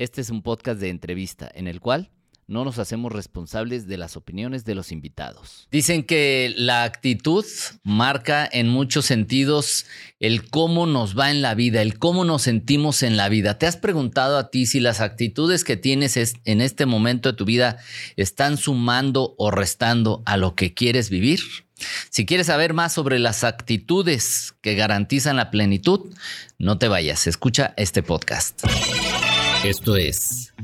Este es un podcast de entrevista en el cual no nos hacemos responsables de las opiniones de los invitados. Dicen que la actitud marca en muchos sentidos el cómo nos va en la vida, el cómo nos sentimos en la vida. ¿Te has preguntado a ti si las actitudes que tienes en este momento de tu vida están sumando o restando a lo que quieres vivir? Si quieres saber más sobre las actitudes que garantizan la plenitud, no te vayas, escucha este podcast. Esto es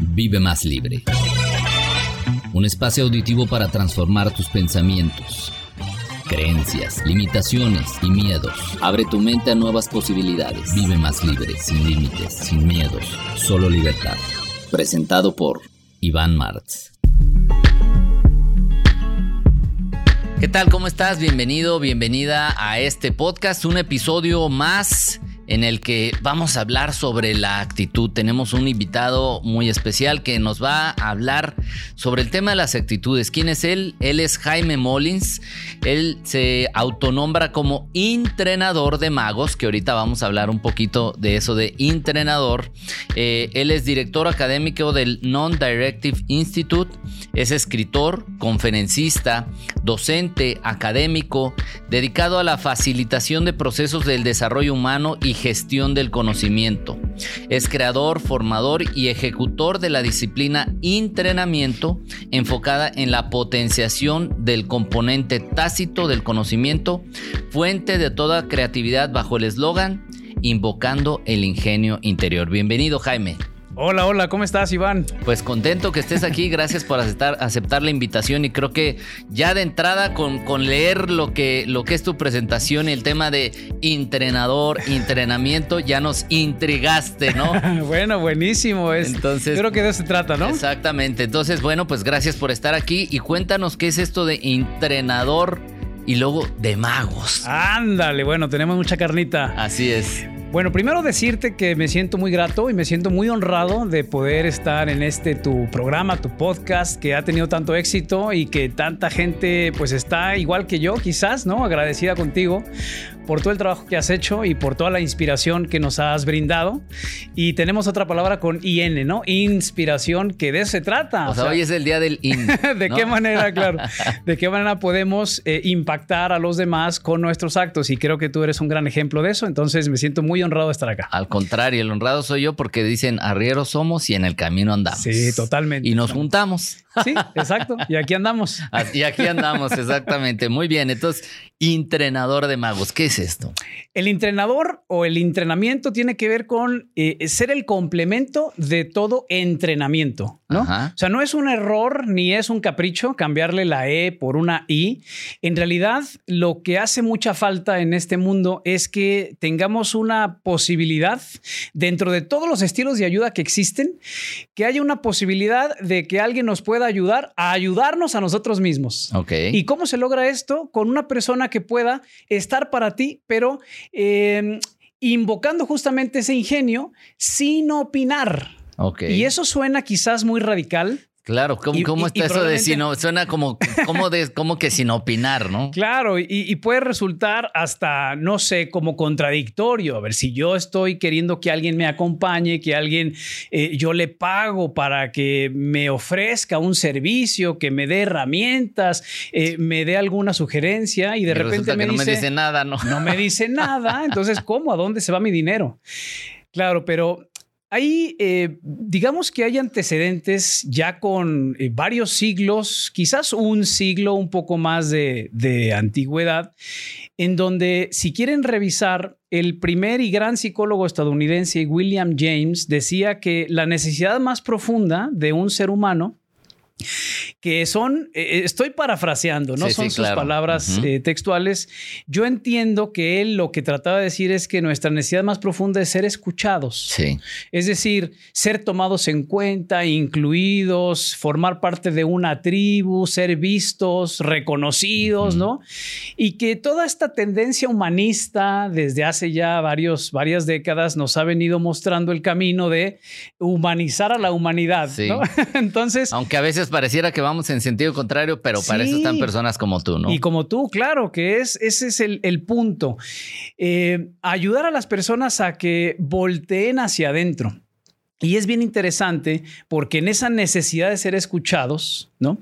Vive más libre. Un espacio auditivo para transformar tus pensamientos, creencias, limitaciones y miedos. Abre tu mente a nuevas posibilidades. Vive más libre, sin límites, sin miedos, solo libertad. Presentado por Iván Martz. ¿Qué tal? ¿Cómo estás? Bienvenido, bienvenida a este podcast, un episodio más en el que vamos a hablar sobre la actitud. Tenemos un invitado muy especial que nos va a hablar sobre el tema de las actitudes. ¿Quién es él? Él es Jaime Molins. Él se autonombra como entrenador de magos, que ahorita vamos a hablar un poquito de eso de entrenador. Eh, él es director académico del Non-Directive Institute. Es escritor, conferencista, docente, académico, dedicado a la facilitación de procesos del desarrollo humano y gestión del conocimiento. Es creador, formador y ejecutor de la disciplina entrenamiento enfocada en la potenciación del componente tácito del conocimiento, fuente de toda creatividad bajo el eslogan invocando el ingenio interior. Bienvenido Jaime. Hola, hola, ¿cómo estás, Iván? Pues contento que estés aquí, gracias por aceptar, aceptar la invitación y creo que ya de entrada con, con leer lo que, lo que es tu presentación y el tema de entrenador, entrenamiento, ya nos intrigaste, ¿no? bueno, buenísimo. Es, Entonces, creo que de eso se trata, ¿no? Exactamente. Entonces, bueno, pues gracias por estar aquí y cuéntanos qué es esto de entrenador y luego de magos. Ándale, bueno, tenemos mucha carnita. Así es. Bueno, primero decirte que me siento muy grato y me siento muy honrado de poder estar en este tu programa, tu podcast que ha tenido tanto éxito y que tanta gente pues está igual que yo quizás, ¿no? Agradecida contigo por todo el trabajo que has hecho y por toda la inspiración que nos has brindado. Y tenemos otra palabra con IN, ¿no? Inspiración, que de eso se trata. O, sea, hoy es el día del IN. ¿De qué manera, claro? ¿De qué manera podemos eh, impactar a los demás con nuestros actos? Y creo que tú eres un gran ejemplo de eso. Entonces me siento muy honrado de estar acá. Al contrario, el honrado soy yo porque dicen arrieros somos y en el camino andamos. Sí, totalmente. Y nos juntamos. Sí, exacto. Y aquí andamos. Y aquí andamos, exactamente. Muy bien. Entonces, entrenador de magos, ¿qué es esto? El entrenador o el entrenamiento tiene que ver con eh, ser el complemento de todo entrenamiento, ¿no? O sea, no es un error ni es un capricho cambiarle la E por una I. En realidad, lo que hace mucha falta en este mundo es que tengamos una posibilidad dentro de todos los estilos de ayuda que existen, que haya una posibilidad de que alguien nos pueda ayudar a ayudarnos a nosotros mismos. Ok. ¿Y cómo se logra esto? Con una persona que pueda estar para ti, pero em, invocando justamente ese ingenio sin opinar. Okay. Y eso suena quizás muy radical, Claro, ¿cómo, está eso de si no? Suena como, como, de, como que sin opinar, ¿no? Claro, y, puede resultar hasta, no sé, como contradictorio. A ver, si yo estoy queriendo que alguien me acompañe, que alguien, eh, yo le pago para que me ofrezca un servicio, que me dé herramientas, eh, me dé alguna sugerencia y de repente me no dice... me dice nada, ¿no? No me dice nada. Entonces, ¿cómo? ¿A dónde se va mi dinero? Claro, pero Ahí, eh, digamos que hay antecedentes ya con eh, varios siglos, quizás un siglo, un poco más de, de, antigüedad, en donde si quieren revisar, el primer y gran psicólogo estadounidense, William James, decía que la necesidad más profunda de un ser humano que son, eh, eh, estoy parafraseando, no son sus palabras eh, textuales. Yo entiendo que él lo que trataba de decir es que nuestra necesidad más profunda es ser escuchados. Sí. Es decir, ser tomados en cuenta, incluidos, formar parte de una tribu, ser vistos, reconocidos, ¿no? Y que toda esta tendencia humanista desde hace ya varios, varias décadas nos ha venido mostrando el camino de humanizar a la humanidad, ¿no? Entonces... Aunque a veces pareciera que vamos en sentido contrario, pero para eso están personas como tú, ¿no? Y como tú, claro, que es, ese es el, punto. Eh, ayudar a las personas a que volteen hacia adentro. Y es bien interesante porque en esa necesidad de ser escuchados, ¿no?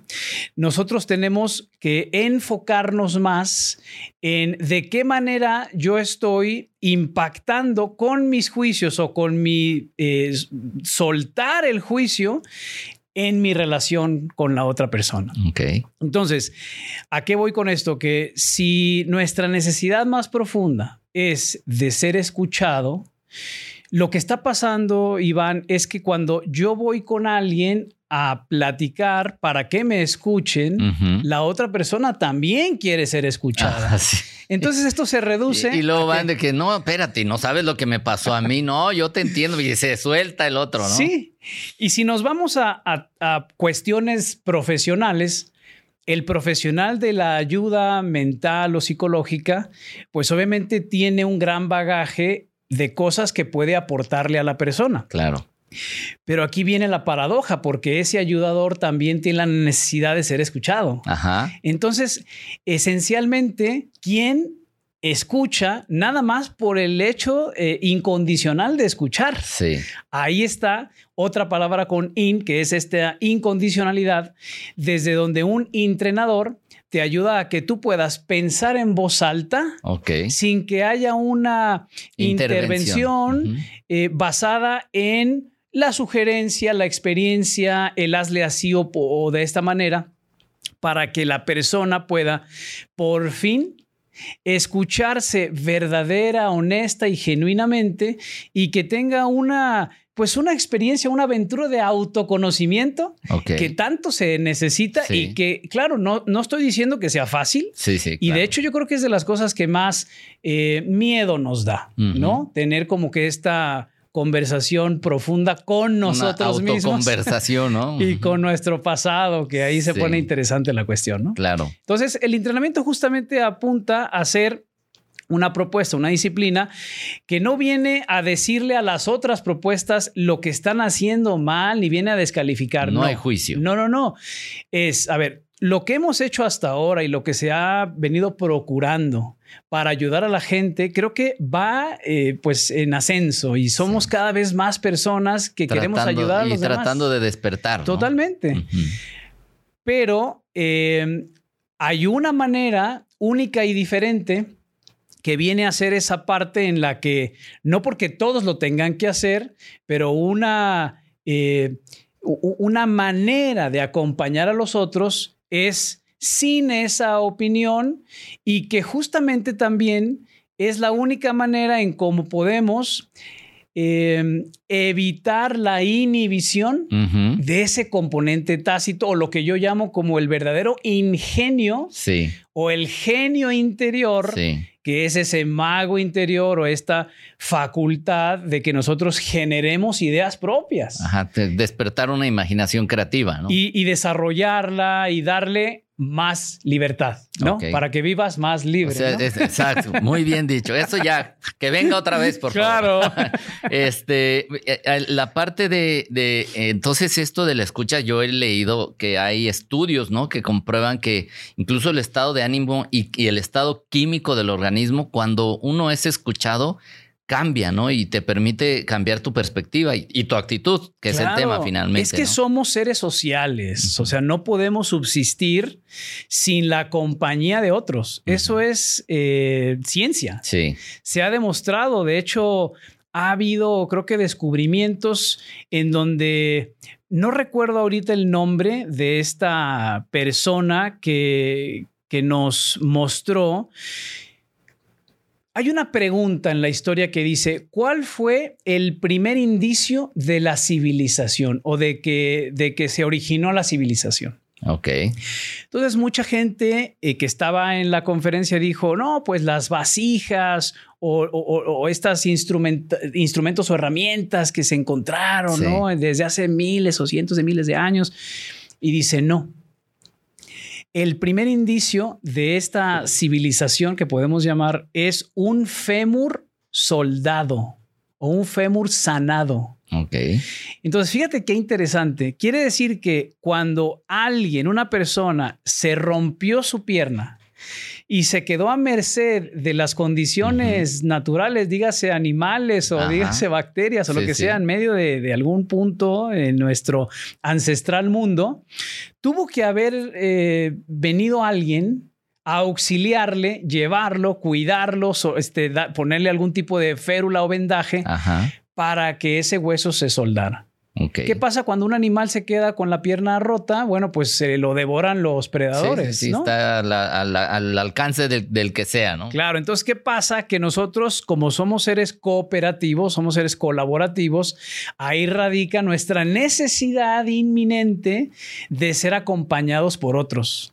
Nosotros tenemos que enfocarnos más en de qué manera yo estoy impactando con mis juicios o con mi eh, soltar el juicio en mi relación con la otra persona. Entonces, ¿a qué voy con esto? Que si nuestra necesidad más profunda es de ser escuchado, lo que está pasando, Iván, es que cuando yo voy con alguien a platicar para que me escuchen, la otra persona también quiere ser escuchada. Ah, Entonces esto se reduce. Y, luego van de que no, espérate, no sabes lo que me pasó a mí. No, yo te entiendo y se suelta el otro, ¿no? Sí. Y si nos vamos a, a cuestiones profesionales, el profesional de la ayuda mental o psicológica, pues obviamente tiene un gran bagaje de cosas que puede aportarle a la persona. Claro. Pero aquí viene la paradoja, porque ese ayudador también tiene la necesidad de ser escuchado. Ajá. Entonces, esencialmente, ¿quién escucha nada más por el hecho eh, incondicional de escuchar? Sí. Ahí está otra palabra con in, que es esta incondicionalidad, desde donde un entrenador te ayuda a que tú puedas pensar en voz alta sin que haya una intervención, eh, basada en la sugerencia, la experiencia, el hazle así o, o de esta manera, para que la persona pueda por fin escucharse verdadera, honesta y genuinamente y que tenga una pues una experiencia, una aventura de autoconocimiento que tanto se necesita y que, claro, no, no estoy diciendo que sea fácil. Sí, sí. Y de hecho yo creo que es de las cosas que más eh, miedo nos da, ¿no? Tener como que esta conversación profunda con nosotros Una mismos. Conversación, ¿no? y con nuestro pasado, que ahí se pone interesante la cuestión, ¿no? Claro. Entonces, el entrenamiento justamente apunta a ser una propuesta, una disciplina que no viene a decirle a las otras propuestas lo que están haciendo mal ni viene a descalificar. No, hay juicio. No, no, no. Es, a ver, lo que hemos hecho hasta ahora y lo que se ha venido procurando para ayudar a la gente, creo que va eh, pues en ascenso y somos cada vez más personas que queremos ayudar a los y tratando de despertar. Totalmente. Pero eh, hay una manera única y diferente que viene a ser esa parte en la que, no porque todos lo tengan que hacer, pero una, eh, una manera de acompañar a los otros es sin esa opinión y que justamente también es la única manera en cómo podemos em, evitar la inhibición de ese componente tácito o lo que yo llamo como el verdadero ingenio o el genio interior que es ese mago interior o esta facultad de que nosotros generemos ideas propias. Ajá, despertar una imaginación creativa, ¿no? y desarrollarla y darle más libertad, ¿no? Para que vivas más libre. exacto, muy bien dicho. Eso ya, que venga otra vez, por favor. Claro. este, eh, eh, la parte de, de, entonces esto de la escucha, yo he leído que hay estudios, ¿no? Que comprueban que incluso el estado de ánimo y el estado químico del organismo, cuando uno es escuchado, cambia, ¿no? Y te permite cambiar tu perspectiva y, tu actitud, que es el tema finalmente. Es que somos seres sociales, o sea, no podemos subsistir sin la compañía de otros. Eso es eh, ciencia. Sí. Se ha demostrado, de hecho, ha habido, creo que, descubrimientos en donde no recuerdo ahorita el nombre de esta persona que, que nos mostró hay una pregunta en la historia que dice, ¿cuál fue el primer indicio de la civilización o de que, de que se originó la civilización? Ok. Entonces mucha gente eh, que estaba en la conferencia dijo, no, pues las vasijas o, o, estas instrumentos o herramientas que se encontraron ¿no? desde hace miles o cientos de miles de años. Y dice, no, el primer indicio de esta civilización que podemos llamar es un fémur soldado o un fémur sanado. Ok. Entonces, fíjate qué interesante. Quiere decir que cuando alguien, una persona, se rompió su pierna y se quedó a merced de las condiciones naturales, dígase animales o dígase bacterias o lo que sea en medio de, algún punto en nuestro ancestral mundo, tuvo que haber eh, venido alguien a auxiliarle, llevarlo, cuidarlo, este, ponerle algún tipo de férula o vendaje para que ese hueso se soldara. ¿Qué pasa cuando un animal se queda con la pierna rota? Bueno, pues se lo devoran los predadores. Sí, está al, alcance del, que sea, ¿no? Claro, entonces, ¿qué pasa? Que nosotros, como somos seres cooperativos, somos seres colaborativos, ahí radica nuestra necesidad inminente de ser acompañados por otros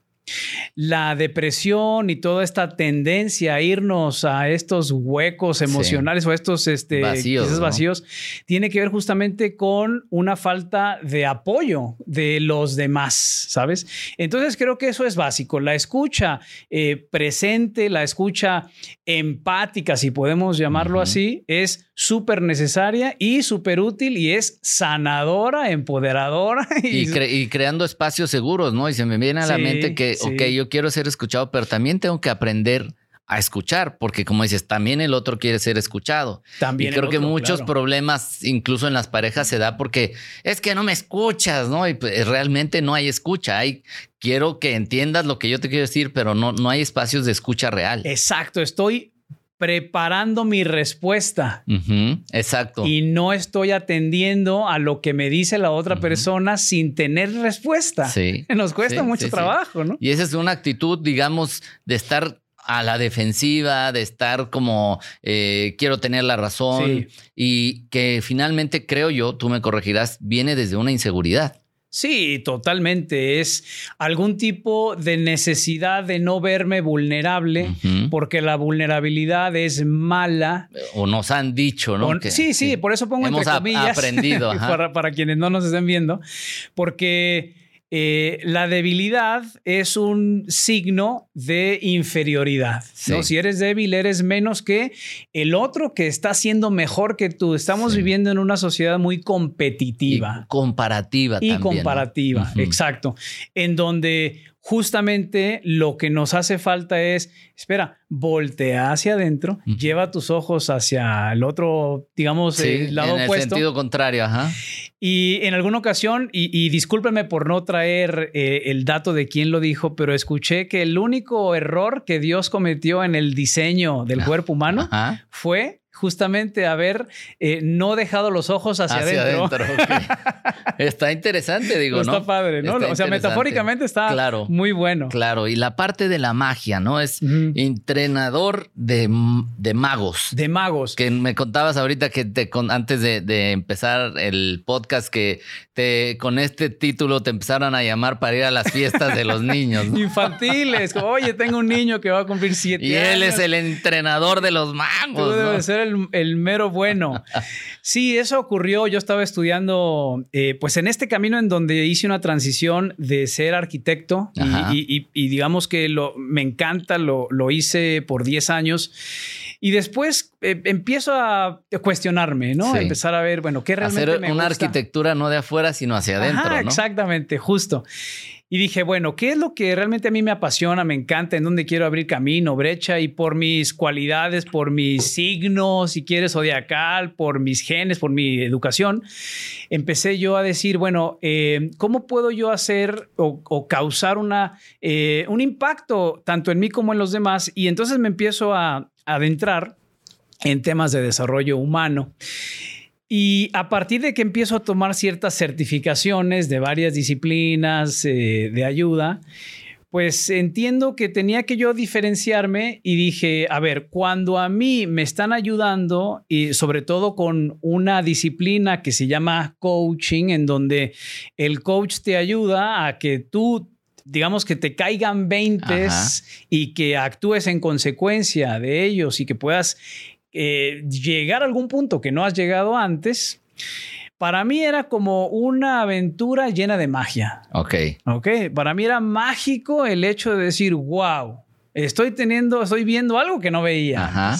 la depresión y toda esta tendencia a irnos a estos huecos emocionales o estos este, vacíos, vacíos tiene que ver justamente con una falta de apoyo de los demás, ¿sabes? Entonces creo que eso es básico. La escucha eh, presente, la escucha empática, si podemos llamarlo así, es súper necesaria y súper útil y es sanadora, empoderadora. Y, creando espacios seguros, ¿no? Y se me viene a la mente que, ok, yo quiero ser escuchado, pero también tengo que aprender a escuchar, porque como dices, también el otro quiere ser escuchado. También. Y creo que muchos problemas, incluso en las parejas, se da porque es que no me escuchas, ¿no? Y pues, realmente no hay escucha. Hay, quiero que entiendas lo que yo te quiero decir, pero no, no hay espacios de escucha real. Exacto. Estoy preparando mi respuesta. Exacto. Y no estoy atendiendo a lo que me dice la otra persona sin tener respuesta. Sí. Nos cuesta mucho trabajo, ¿no? Y esa es una actitud, digamos, de estar a la defensiva, de estar como eh, quiero tener la razón y que finalmente creo yo, tú me corregirás, viene desde una inseguridad. Sí, totalmente. Es algún tipo de necesidad de no verme vulnerable, porque la vulnerabilidad es mala. O nos han dicho, ¿no? sí, sí, por eso pongo Hemos entre comillas. aprendido. para, para quienes no nos estén viendo, porque eh, la debilidad es un signo de inferioridad. Si eres débil, eres menos que el otro que está siendo mejor que tú. Estamos viviendo en una sociedad muy competitiva. Y comparativa. Y comparativa, exacto. En donde justamente lo que nos hace falta es, espera, voltea hacia adentro, lleva tus ojos hacia el otro, digamos, el lado en el sentido contrario, ajá. Y en alguna ocasión, y, y discúlpeme por no traer eh, el dato de quién lo dijo, pero escuché que el único error que Dios cometió en el diseño del cuerpo humano fue justamente haber eh, no dejado los ojos hacia, adentro. está interesante, digo, ¿no? Está padre, ¿no? o sea, metafóricamente está claro, muy bueno. Claro, y la parte de la magia, ¿no? Es entrenador de, magos. De magos. Que me contabas ahorita que te, antes de, empezar el podcast que te, con este título te empezaron a llamar para ir a las fiestas de los niños. Infantiles. Oye, tengo un niño que va a cumplir siete y años. Y él es el entrenador de los magos. Tú ser el, mero bueno. Sí, eso ocurrió. Yo estaba estudiando, eh, pues en este camino en donde hice una transición de ser arquitecto y, digamos que lo, me encanta, lo, lo hice por 10 años. Y después eh, empiezo a cuestionarme, ¿no? Empezar a ver, bueno, ¿qué realmente Hacer una arquitectura no de afuera, sino hacia adentro, ¿no? Exactamente, justo. Y dije, bueno, ¿qué es lo que realmente a mí me apasiona, me encanta, en dónde quiero abrir camino, brecha? Y por mis cualidades, por mis signos, si quieres, zodiacal, por mis genes, por mi educación, empecé yo a decir, bueno, eh, ¿cómo puedo yo hacer o, causar una, eh, un impacto tanto en mí como en los demás? Y entonces me empiezo a adentrar en temas de desarrollo humano. Y a partir de que empiezo a tomar ciertas certificaciones de varias disciplinas eh, de ayuda, pues entiendo que tenía que yo diferenciarme y dije, a ver, cuando a mí me están ayudando y sobre todo con una disciplina que se llama coaching, en donde el coach te ayuda a que tú digamos que te caigan veintes y que actúes en consecuencia de ellos y que puedas eh, llegar a algún punto que no has llegado antes, para mí era como una aventura llena de magia. Ok. Ok. Para mí era mágico el hecho de decir, wow, estoy teniendo, estoy viendo algo que no veía. Ajá.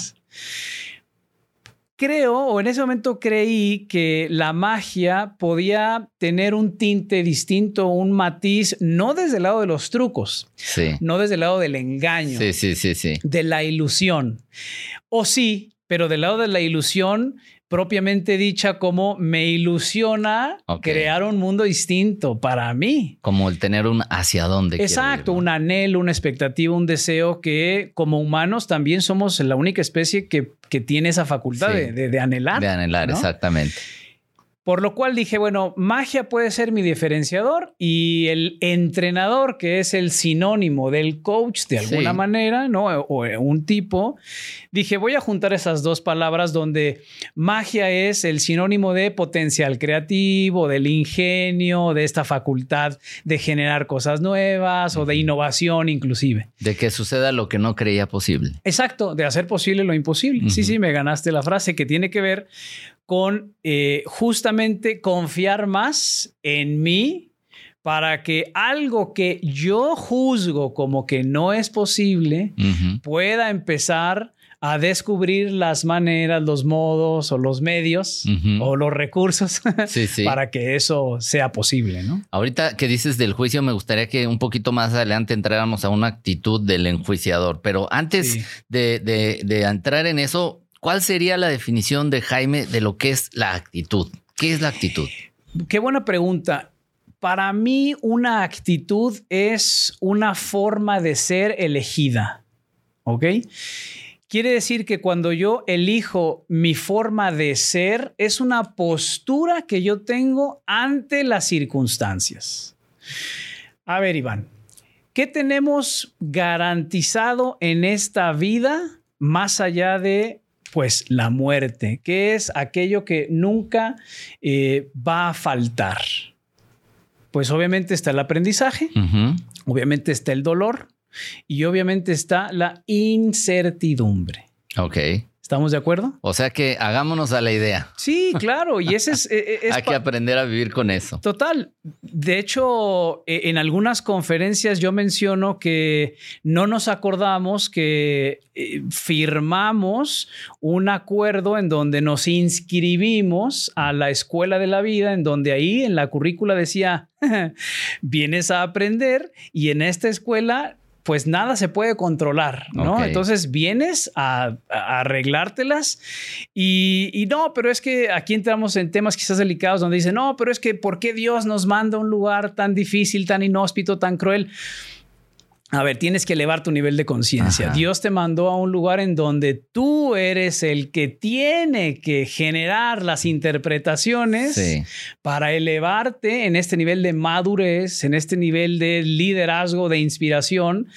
creo, o en ese momento creí que la magia podía tener un tinte distinto, un matiz, no desde el lado de los trucos, Sí. no desde el lado del engaño, Sí, sí, sí, sí. de la ilusión. O sí, pero del lado de la ilusión propiamente dicha como me ilusiona crear un mundo distinto para mí. Como el tener un hacia dónde. Exacto, ir, ¿no? un anhelo, una expectativa, un deseo que como humanos también somos la única especie que, que tiene esa facultad Sí. de, de- de anhelar. De anhelar, ¿no? exactamente. Por lo cual dije, bueno, magia puede ser mi diferenciador y el entrenador, que es el sinónimo del coach de alguna Sí. manera, ¿no? O, o un tipo, dije, voy a juntar esas dos palabras donde magia es el sinónimo de potencial creativo, del ingenio, de esta facultad de generar cosas nuevas o de innovación inclusive. De que suceda lo que no creía posible. Exacto, de hacer posible lo imposible. Sí, sí, me ganaste la frase que tiene que ver con eh, justamente confiar más en mí para que algo que yo juzgo como que no es posible pueda empezar a descubrir las maneras, los modos o los medios o los recursos Sí, sí. para que eso sea posible, ¿no? Ahorita que dices del juicio, me gustaría que un poquito más adelante entráramos a una actitud del enjuiciador. Pero antes Sí. de, de- de entrar en eso, ¿cuál sería la definición de Jaime de lo que es la actitud? ¿Qué es la actitud? Qué buena pregunta. Para mí, una actitud es una forma de ser elegida. ¿Ok? Quiere decir que cuando yo elijo mi forma de ser, es una postura que yo tengo ante las circunstancias. A ver, Iván, ¿qué tenemos garantizado en esta vida más allá de pues la muerte, que es aquello que nunca eh, va a faltar. Pues obviamente está el aprendizaje, obviamente está el dolor y obviamente está la incertidumbre. Ok. ¿Estamos de acuerdo? O sea que hagámonos a la idea. Sí, claro, y ese es... eh, es Hay que aprender a vivir con eso. Total. De hecho, eh, en algunas conferencias yo menciono que no nos acordamos que eh, firmamos un acuerdo en donde nos inscribimos a la escuela de la vida, en donde ahí en la currícula decía, vienes a aprender y en esta escuela pues nada se puede controlar, ¿no? Entonces vienes a, a arreglártelas y, y no, pero es que aquí entramos en temas quizás delicados donde dicen, no, pero es que ¿por qué Dios nos manda a un lugar tan difícil, tan inhóspito, tan cruel? A ver, tienes que elevar tu nivel de conciencia. Dios te mandó a un lugar en donde tú eres el que tiene que generar las interpretaciones Sí. para elevarte en este nivel de madurez, en este nivel de liderazgo, de inspiración,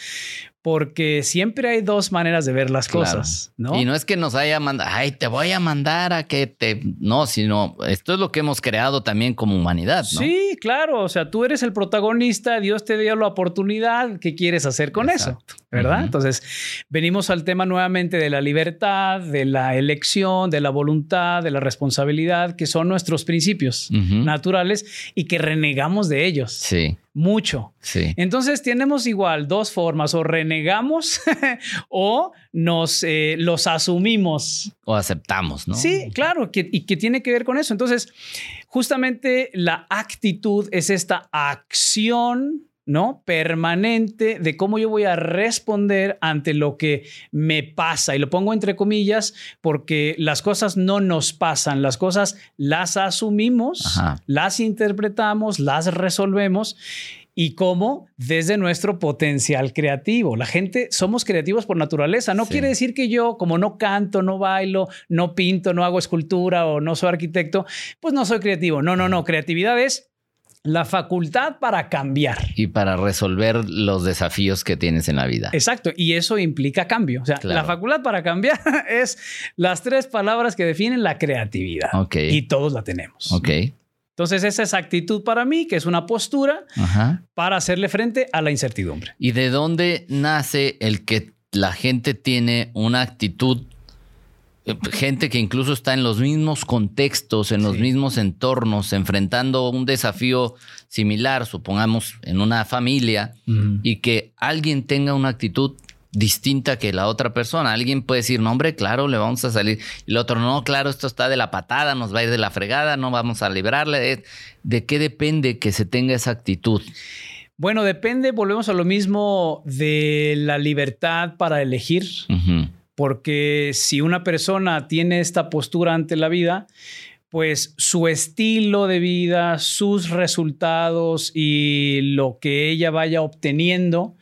porque siempre hay dos maneras de ver las Claro. cosas, ¿no? Y no es que nos haya mandado, ay, te voy a mandar a que te. No, sino esto es lo que hemos creado también como humanidad, ¿no? Sí, claro. O sea, tú eres el protagonista, Dios te dio la oportunidad. ¿Qué quieres hacer con Exacto. eso? ¿Verdad? Entonces, venimos al tema nuevamente de la libertad, de la elección, de la voluntad, de la responsabilidad, que son nuestros principios naturales y que renegamos de ellos Sí, mucho. sí. Entonces tenemos igual dos formas, o renegamos o nos eh, los asumimos. O aceptamos, ¿no? Sí, claro, que, y que tiene que ver con eso. Entonces, justamente la actitud es esta acción. ¿No? Permanente de cómo yo voy a responder ante lo que me pasa. Y lo pongo entre comillas porque las cosas no nos pasan, las cosas las asumimos, Ajá. las interpretamos, las resolvemos y cómo desde nuestro potencial creativo. La gente somos creativos por naturaleza. No Sí. quiere decir que yo, como no canto, no bailo, no pinto, no hago escultura o no soy arquitecto, pues no soy creativo. No, no, no. Creatividad es la facultad para cambiar. Y para resolver los desafíos que tienes en la vida. Exacto, y eso implica cambio. O sea, Claro. la facultad para cambiar es las tres palabras que definen la creatividad. Ok. Y todos la tenemos. Ok. Entonces, esa es actitud para mí, que es una postura Ajá. para hacerle frente a la incertidumbre. ¿Y de dónde nace el que la gente tiene una actitud? Eh, Gente que incluso está en los mismos contextos, en los Sí. mismos entornos, enfrentando un desafío similar, supongamos en una familia, y que alguien tenga una actitud distinta que la otra persona. Alguien puede decir, no, hombre, claro, le vamos a salir. Y el otro, no, claro, esto está de la patada, nos va a ir de la fregada, no vamos a librarle. ¿De qué depende que se tenga esa actitud? Bueno, depende, volvemos a lo mismo de la libertad para elegir, porque si una persona tiene esta postura ante la vida, pues su estilo de vida, sus resultados y lo que ella vaya obteniendo,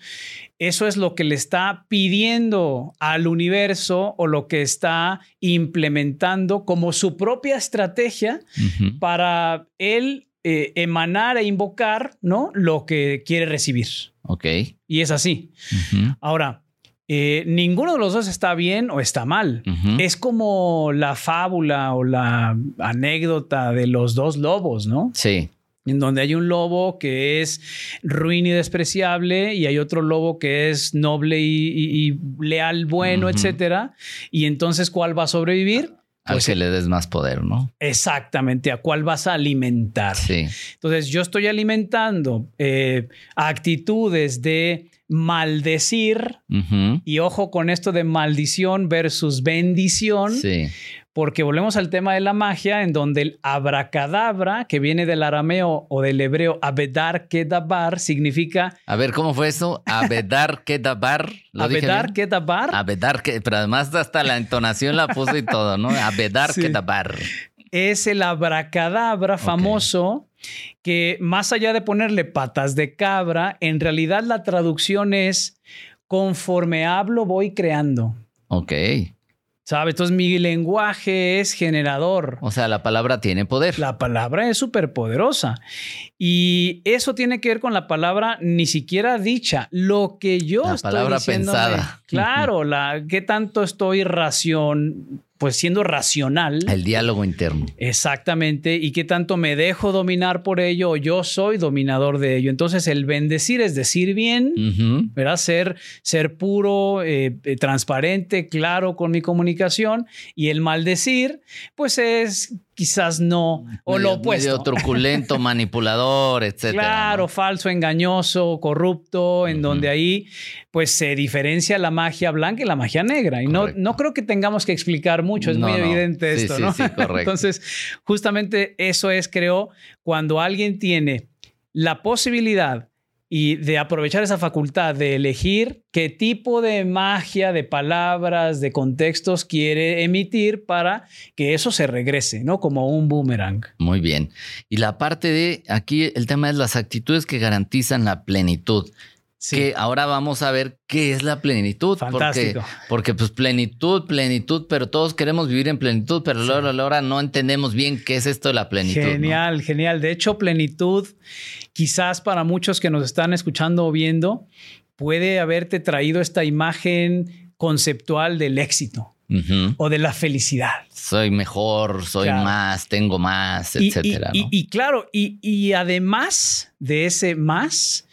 eso es lo que le está pidiendo al universo o lo que está implementando como su propia estrategia para él eh, emanar e invocar, ¿no? Lo que quiere recibir. Ok. Y es así. Ahora, eh, ninguno de los dos está bien o está mal. Es como la fábula o la anécdota de los dos lobos, ¿no? Sí. En donde hay un lobo que es ruin y despreciable y hay otro lobo que es noble y, leal, bueno, etcétera. Y entonces, ¿cuál va a sobrevivir? Al pues que le des más poder, ¿no? Exactamente, a cuál vas a alimentar. Sí. Entonces, yo estoy alimentando eh, actitudes de maldecir, y ojo con esto de maldición versus bendición, sí. Porque volvemos al tema de la magia, en donde el abracadabra, que viene del arameo o del hebreo abedar kedabar, significa... A ver, ¿cómo fue eso? Abedar kedabar. Abedar kedabar. Abedar, que, pero además hasta la entonación la puso y todo, ¿no? Abedar kedabar. Es el abracadabra famoso que más allá de ponerle patas de cabra, en realidad la traducción es conforme hablo voy creando. Ok. Entonces mi lenguaje es generador. O sea, la palabra tiene poder. La palabra es súper poderosa. Y eso tiene que ver con la palabra ni siquiera dicha. Lo que yo la estoy palabra pensada. Claro, la qué tanto estoy ración pues siendo racional. El diálogo interno. Exactamente. Y qué tanto me dejo dominar por ello o yo soy dominador de ello. Entonces el bendecir es decir bien, ¿verdad? Ser, ser puro, eh, transparente, claro con mi comunicación. Y el maldecir, pues es quizás no, o lo opuesto. Medio truculento, manipulador, etcétera. Claro, falso, engañoso, corrupto, en donde ahí pues se diferencia la magia blanca y la magia negra. Y no, no creo que tengamos que explicar mucho, es muy evidente esto, ¿no? Sí, correcto. Entonces, justamente eso es, creo, cuando alguien tiene la posibilidad y de aprovechar esa facultad de elegir qué tipo de magia, de palabras, de contextos quiere emitir para que eso se regrese, ¿no? Como un boomerang. Muy bien. Y la parte de aquí, el tema es las actitudes que garantizan la plenitud. Que ahora vamos a ver qué es la plenitud. Fantástico. Porque, porque, pues plenitud, plenitud, pero todos queremos vivir en plenitud, pero sí. ahora no entendemos bien qué es esto de la plenitud. Genial, genial. De hecho, plenitud, quizás para muchos que nos están escuchando o viendo, puede haberte traído esta imagen conceptual del éxito. Uh -huh. o de la felicidad. Soy mejor, soy claro. más, tengo más, etcétera. Y, y, ¿no? y claro, y, además de ese más,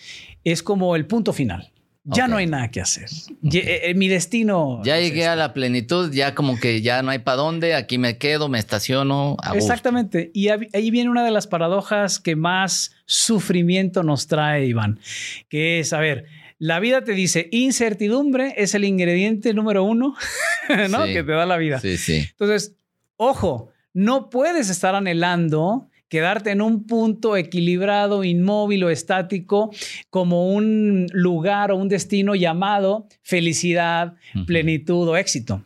es como el punto final. Ya okay. no hay nada que hacer. Okay. Eh, mi destino. Ya llegué es a la plenitud, ya como que ya no hay para dónde, aquí me quedo, me estaciono. Exactamente. Y ahí viene una de las paradojas que más sufrimiento nos trae, Iván, que es, a ver, la vida te dice, incertidumbre es el ingrediente número uno, ¿no? Sí. Que te da la vida. Sí, sí. Entonces, ojo, no puedes estar anhelando quedarte en un punto equilibrado, inmóvil o estático, como un lugar o un destino llamado felicidad, uh -huh. plenitud o éxito.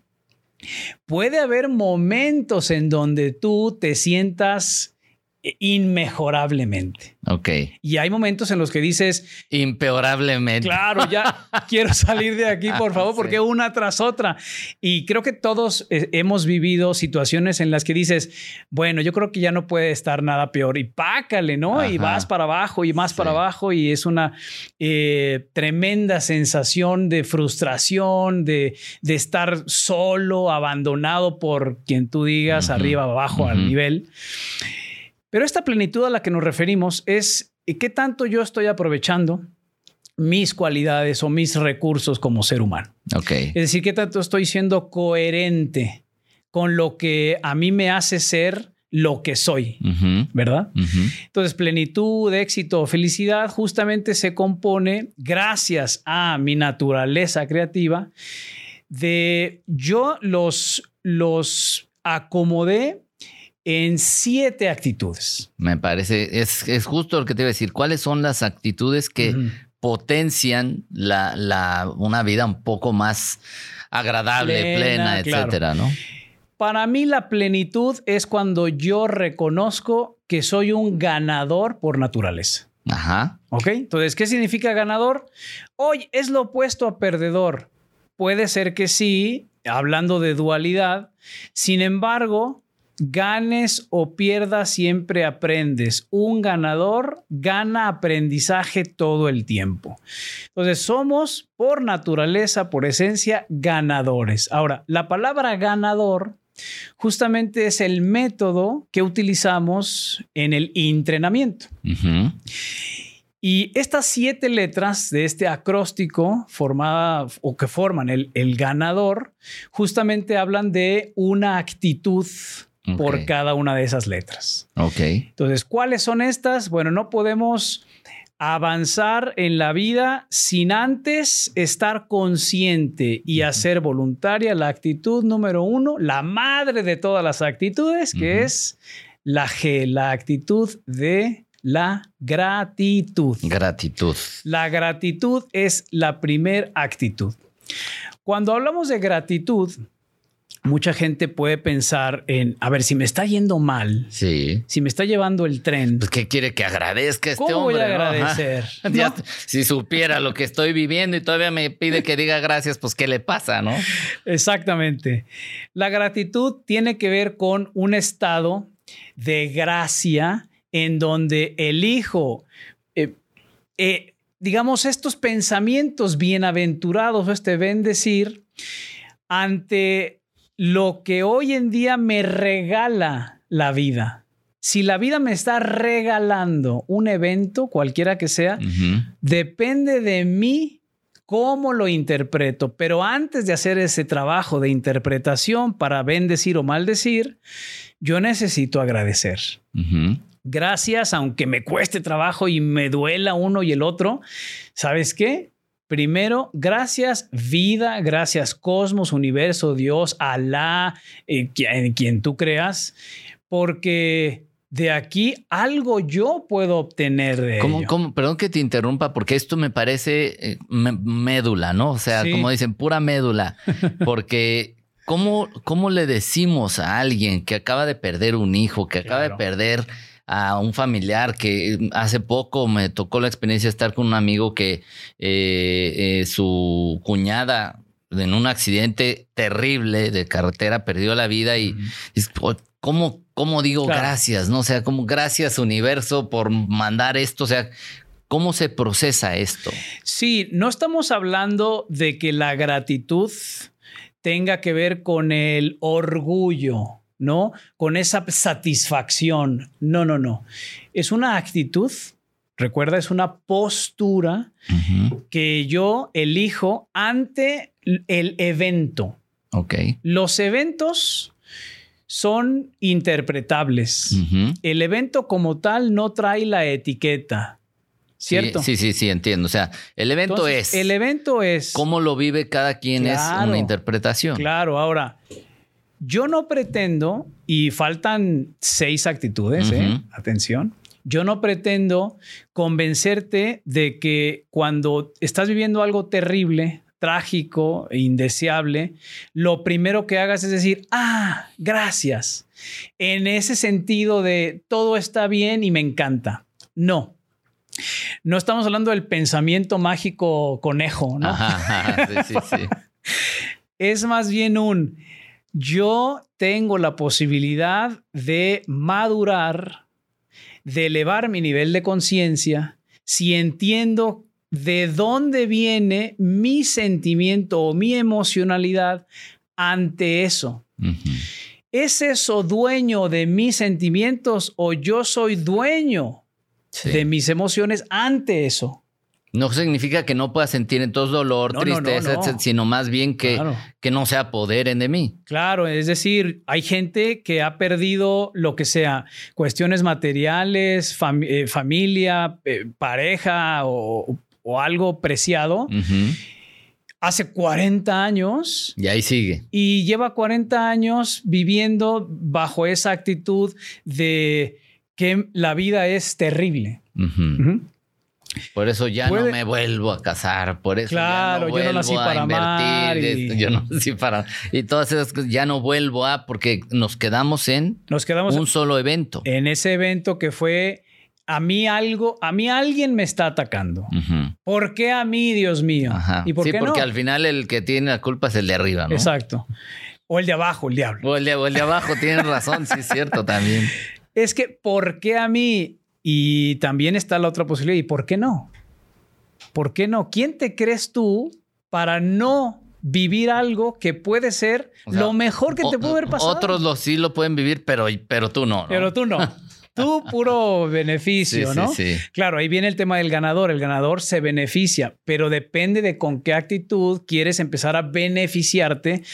Puede haber momentos en donde tú te sientas inmejorablemente. Ok. Y hay momentos en los que dices... Impeorablemente. Claro, ya quiero salir de aquí, por favor, porque una tras otra. Y creo que todos eh, hemos vivido situaciones en las que dices, bueno, yo creo que ya no puede estar nada peor. Y pácale, ¿no? Ajá. Y vas para abajo y más sí. para abajo y es una eh, tremenda sensación de frustración, de, de, estar solo, abandonado por quien tú digas, uh -huh. arriba, abajo, uh -huh. al nivel. Pero esta plenitud a la que nos referimos es qué tanto yo estoy aprovechando mis cualidades o mis recursos como ser humano. Okay. Es decir, qué tanto estoy siendo coherente con lo que a mí me hace ser lo que soy, ¿verdad? Entonces, plenitud, éxito, felicidad justamente se compone, gracias a mi naturaleza creativa, de yo los, los acomodé en siete actitudes. Me parece, es, es justo lo que te iba a decir. ¿Cuáles son las actitudes que potencian la, la, una vida un poco más agradable, Plena, plena, claro. etcétera, ¿no? Para mí la plenitud es cuando yo reconozco que soy un ganador por naturaleza. Ajá. ¿Ok? Entonces, ¿qué significa ganador? Hoy es lo opuesto a perdedor. Puede ser que sí, hablando de dualidad. Sin embargo, ganes o pierdas, siempre aprendes. Un ganador gana aprendizaje todo el tiempo. Entonces, somos por naturaleza, por esencia, ganadores. Ahora, la palabra ganador justamente es el método que utilizamos en el entrenamiento. Y estas siete letras de este acróstico formada o que forman el, el ganador, justamente hablan de una actitud por cada una de esas letras. Ok. Entonces, ¿cuáles son estas? Bueno, no podemos avanzar en la vida sin antes estar consciente y hacer voluntaria la actitud número uno, la madre de todas las actitudes, que es la G, la actitud de la gratitud. Gratitud. La gratitud es la primer actitud. Cuando hablamos de gratitud, mucha gente puede pensar en, a ver, si me está yendo mal, Sí. si me está llevando el tren, Pues, ¿qué quiere que agradezca a este ¿cómo hombre? voy a no? Agradecer? Si supiera lo que estoy viviendo y todavía me pide que diga gracias, pues ¿qué le pasa, no? Exactamente. La gratitud tiene que ver con un estado de gracia en donde elijo, eh, eh, digamos, estos pensamientos bienaventurados, este bendecir, ante lo que hoy en día me regala la vida. Si la vida me está regalando un evento, cualquiera que sea, depende de mí cómo lo interpreto. Pero antes de hacer ese trabajo de interpretación para bendecir o maldecir, yo necesito agradecer. Gracias, aunque me cueste trabajo y me duela uno y el otro. ¿Sabes qué? Primero, gracias vida, gracias cosmos, universo, Dios, Alá, eh, quien, quien tú creas, porque de aquí algo yo puedo obtener de ¿Cómo, ello. cómo- perdón que te interrumpa, porque esto me parece eh, médula, ¿no? O sea, Sí. como dicen, pura médula. Porque, ¿cómo, ¿cómo le decimos a alguien que acaba de perder un hijo, que acaba Claro. de perder a un familiar que hace poco me tocó la experiencia de estar con un amigo que eh, eh, su cuñada en un accidente terrible de carretera perdió la vida y es, o- ¿cómo, cómo digo Claro. gracias? ¿No? O sea, como gracias universo por mandar esto. O sea, ¿cómo se procesa esto? Sí, no estamos hablando de que la gratitud tenga que ver con el orgullo, ¿no? Con esa satisfacción. No, no, no. Es una actitud, recuerda, es una postura que yo elijo ante el evento. Ok. Los eventos son interpretables. El evento como tal no trae la etiqueta, ¿cierto? Sí, sí, sí, sí, entiendo. O sea, el evento Entonces, es El evento es... cómo lo vive cada quien es una interpretación. Claro, ahora, yo no pretendo, y faltan seis actitudes, ¿eh? Atención, yo no pretendo convencerte de que cuando estás viviendo algo terrible, trágico e indeseable, lo primero que hagas es decir, ah, gracias. En ese sentido de todo está bien y me encanta. No. No estamos hablando del pensamiento mágico conejo, ¿no? Ajá, ajá, sí, sí, sí. es más bien un yo tengo la posibilidad de madurar, de elevar mi nivel de conciencia, si entiendo de dónde viene mi sentimiento o mi emocionalidad ante eso. ¿Es eso dueño de mis sentimientos o yo soy dueño Sí. de mis emociones ante eso? No significa que no pueda sentir entonces dolor, No, no, no, tristeza, no. sino más bien que, Claro. que no se apoderen de mí. Claro, es decir, hay gente que ha perdido lo que sea, cuestiones materiales, fam- eh, familia, eh, pareja o, o algo preciado hace 40 años Y ahí sigue. y lleva 40 años viviendo bajo esa actitud de que la vida es terrible. Por eso ya Puede- no me vuelvo a casar, por eso Claro, ya no yo no nací vuelvo a para amar invertir, y- yo no nací para y todas esas cosas ya no vuelvo a porque nos quedamos en Nos quedamos un solo evento. en ese evento que fue a mí algo, a mí alguien me está atacando. ¿Por qué a mí, Dios mío? Ajá. ¿Y por sí, qué porque no? al final el que tiene la culpa es el de arriba, ¿no? Exacto. O el de abajo, el diablo. O el de, o el de abajo, tienes razón, sí es cierto también. Es que, ¿por qué a mí? Y también está la otra posibilidad. ¿Y por qué no? ¿Por qué no? ¿Quién te crees tú para no vivir algo que puede ser O sea, lo mejor que te O- puede haber pasado? Otros lo, sí lo pueden vivir, pero, pero tú no. ¿no? Pero tú no. Tú puro beneficio, Sí, ¿no? sí, sí. Claro, ahí viene el tema del ganador. El ganador se beneficia, pero depende de con qué actitud quieres empezar a beneficiarte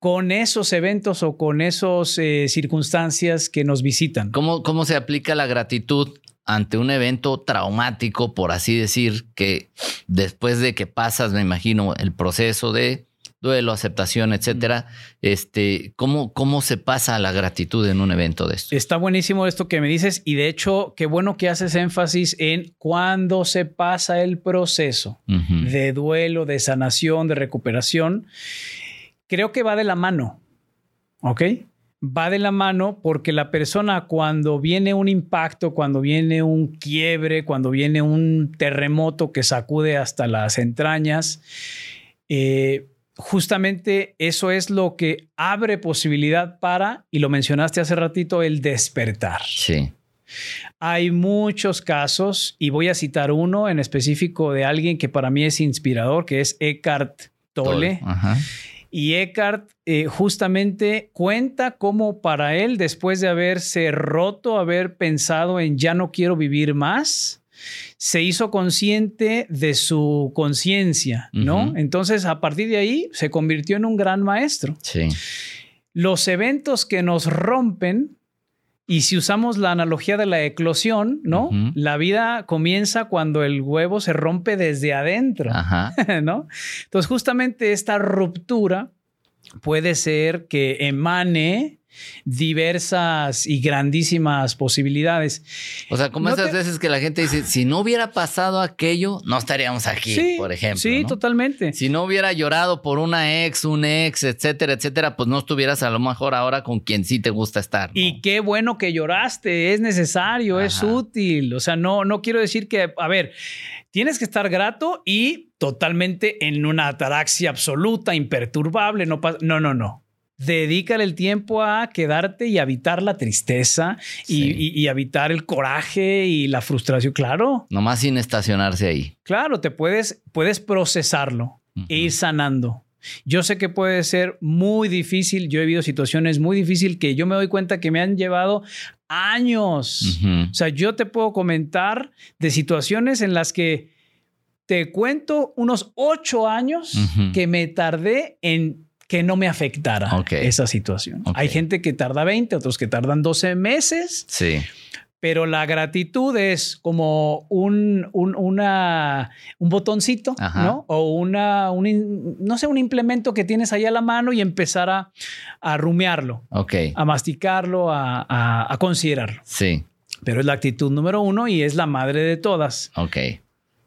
con esos eventos o con esas circunstancias que nos visitan. ¿Cómo, ¿Cómo se aplica la gratitud ante un evento traumático, por así decir, que después de que pasas, me imagino, el proceso de duelo, aceptación, etcétera, este, ¿cómo, ¿cómo se pasa la gratitud en un evento de esto? Está buenísimo esto que me dices y de hecho, qué bueno que haces énfasis en cuando se pasa el proceso de duelo, de sanación, de recuperación. Creo que va de la mano, ¿ok? Va de la mano porque la persona cuando viene un impacto, cuando viene un quiebre, cuando viene un terremoto que sacude hasta las entrañas, eh, justamente eso es lo que abre posibilidad para, y lo mencionaste hace ratito, el despertar. Sí. Hay muchos casos y voy a citar uno en específico de alguien que para mí es inspirador, que es Eckhart Tolle. Ajá. Y Eckhart eh, justamente cuenta cómo para él, después de haberse roto, haber pensado en ya no quiero vivir más, se hizo consciente de su conciencia, ¿no? Entonces, a partir de ahí, se convirtió en un gran maestro. Sí. Los eventos que nos rompen, y si usamos la analogía de la eclosión, ¿no? La vida comienza cuando el huevo se rompe desde adentro. Ajá. ¿no? Entonces, justamente esta ruptura puede ser que emane diversas y grandísimas posibilidades. O sea, como No esas te- veces que la gente dice, si no hubiera pasado aquello, no estaríamos aquí, por ejemplo. Sí, ¿no? totalmente. Si no hubiera llorado por una ex, un ex, etcétera, etcétera, pues no estuvieras a lo mejor ahora con quien sí te gusta estar. ¿no? Y qué bueno que lloraste, es necesario, es útil. O sea, no, no quiero decir que, a ver, tienes que estar grato y totalmente en una ataraxia absoluta, imperturbable, no pasa, no, no, no. Dedícale el tiempo a quedarte y habitar la tristeza y, Sí. y- y habitar el coraje y la frustración. Claro, Nomás sin estacionarse ahí. claro, te puedes, puedes procesarlo e ir sanando. Yo sé que puede ser muy difícil. Yo he vivido situaciones muy difíciles que yo me doy cuenta que me han llevado años. Ujú. O sea, yo te puedo comentar de situaciones en las que te cuento unos ocho años que me tardé en que no me afectara esa situación. Hay gente que tarda 20, otros que tardan 12 meses, Sí. pero la gratitud es como un, un, una, un botoncito, Ajá. ¿no? O una, un no sé, un implemento que tienes ahí a la mano y empezar a, a rumiarlo, Ok. a masticarlo, a, a- a considerarlo. Sí. Pero es la actitud número uno y es la madre de todas. Ok.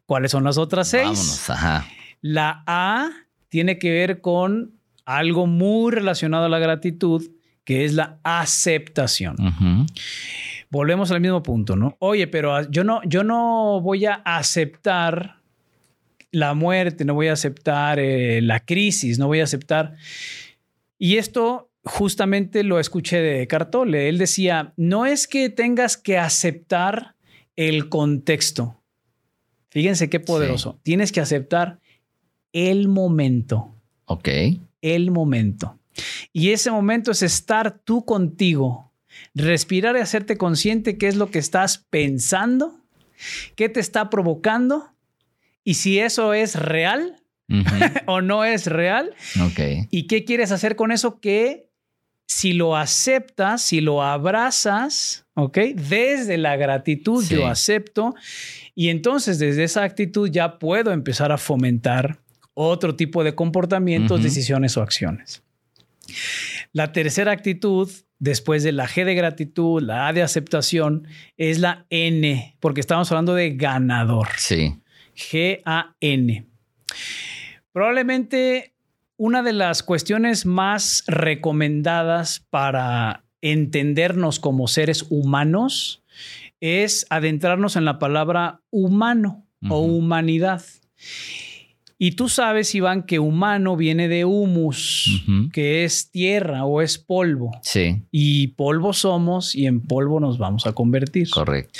¿Cuáles son las otras seis? Vámonos. Ajá. La A tiene que ver con algo muy relacionado a la gratitud, que es la aceptación. Volvemos al mismo punto, ¿no? Oye, pero yo no, yo no voy a aceptar la muerte, no voy a aceptar eh, la crisis, no voy a aceptar. Y esto justamente lo escuché de Cartole. Él decía, no es que tengas que aceptar el contexto. Fíjense qué poderoso. Tienes que aceptar el momento Ok. El momento. Y ese momento es estar tú contigo, respirar y hacerte consciente qué es lo que estás pensando, qué te está provocando y si eso es real o no es real. ¿Y qué quieres hacer con eso? Que si lo aceptas, si lo abrazas, ¿ok? Desde la gratitud Sí. yo acepto y entonces desde esa actitud ya puedo empezar a fomentar otro tipo de comportamientos, decisiones o acciones. La tercera actitud, después de la G de gratitud, la A de aceptación, es la N, porque estamos hablando de ganador. Sí. G-A-N. Probablemente una de las cuestiones más recomendadas para entendernos como seres humanos es adentrarnos en la palabra humano o humanidad. Y tú sabes, Iván, que humano viene de humus, que es tierra o es polvo. Sí, Y polvo somos y en polvo nos vamos a convertir. correcto.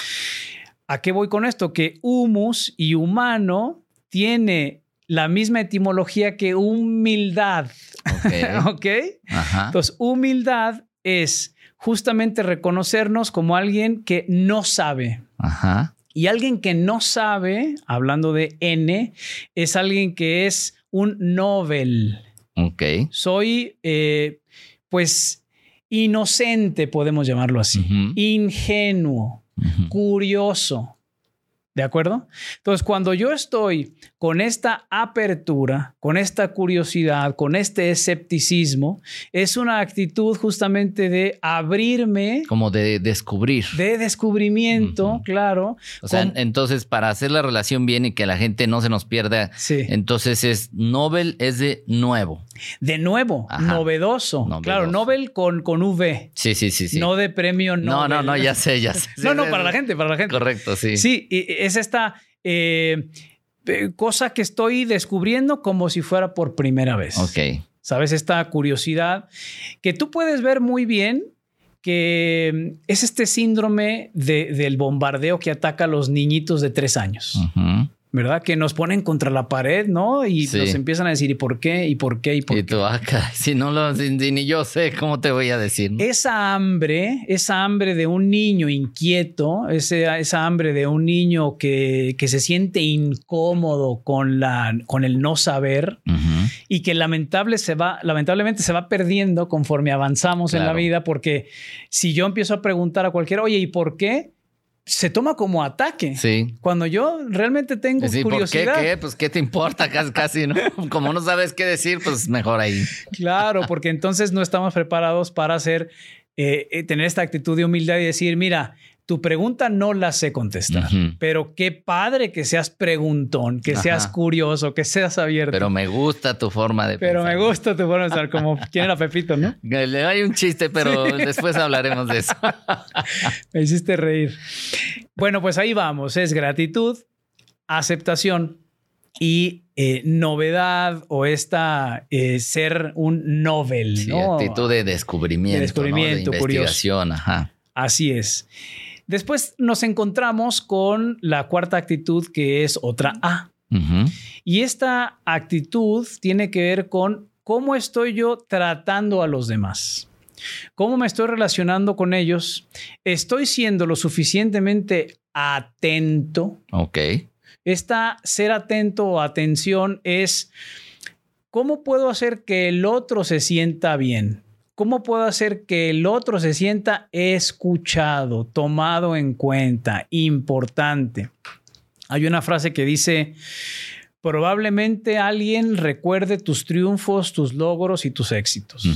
¿A qué voy con esto? Que humus y humano tiene la misma etimología que humildad. Ok. ¿Ok? Ajá. Entonces, humildad es justamente reconocernos como alguien que no sabe. Ajá. Y alguien que no sabe, hablando de N, es alguien que es un Nobel. Ok. Soy, eh, pues, inocente, podemos llamarlo así. Ingenuo curioso. ¿De acuerdo? Entonces, cuando yo estoy con esta apertura, con esta curiosidad, con este escepticismo, es una actitud justamente de abrirme, Como de descubrir. de descubrimiento, claro. O sea, con- entonces, para hacer la relación bien y que la gente no se nos pierda, sí. entonces es Nobel es de nuevo. de nuevo, novedoso. Novedoso. Claro, Nobel con, con V, Sí, sí, sí, sí. no de premio Nobel. no, no, no, ya sé, ya sé. No, no, para la gente, para la gente. Correcto, sí. Sí, y- es esta eh, cosa que estoy descubriendo como si fuera por primera vez. Ok. ¿Sabes? Esta curiosidad que tú puedes ver muy bien que mm, es este síndrome de- del bombardeo que ataca a los niñitos de tres años, Ujú. ¿Verdad? Que nos ponen contra la pared, ¿no? Y Sí. nos empiezan a decir, ¿y por qué? ¿Y por qué? ¿Y por Y qué? tú, ah, caray, si no lo, si, ni yo sé, ¿cómo te voy a decir? no? Esa hambre, esa hambre de un niño inquieto, ese- esa hambre de un niño que, que se siente incómodo con, la, con el no saber y que lamentable se va, lamentablemente se va perdiendo conforme avanzamos en la vida, porque si yo empiezo a preguntar a cualquiera, oye, ¿y por qué? Se toma como ataque. Sí. Cuando yo realmente tengo Sí, ¿por qué? curiosidad. ¿Qué? Pues, ¿qué te importa? Casi, casi, ¿no? Como no sabes qué decir, pues mejor ahí. Claro, porque entonces no estamos preparados para hacer, eh, eh, tener esta actitud de humildad y decir, mira, tu pregunta no la sé contestar, pero qué padre que seas preguntón, que seas Ajá. curioso, que seas abierto. Pero me gusta tu forma de Pero me pensar. gusta tu forma de estar como quién era Pepito, ¿no? Le hay un chiste, pero después hablaremos de eso. Me hiciste reír. Bueno, pues ahí vamos. Es gratitud, aceptación y eh, novedad o esta eh, ser un novel, Sí, ¿no? actitud de descubrimiento, De descubrimiento, ¿no? de investigación, ajá. Así es. Después nos encontramos con la cuarta actitud que es otra A. Y esta actitud tiene que ver con cómo estoy yo tratando a los demás. ¿Cómo me estoy relacionando con ellos? ¿Estoy siendo lo suficientemente atento? Ok. Esta ser atento o atención es cómo puedo hacer que el otro se sienta bien. ¿Cómo puedo hacer que el otro se sienta escuchado, tomado en cuenta, importante? Hay una frase que dice, probablemente alguien recuerde tus triunfos, tus logros y tus éxitos,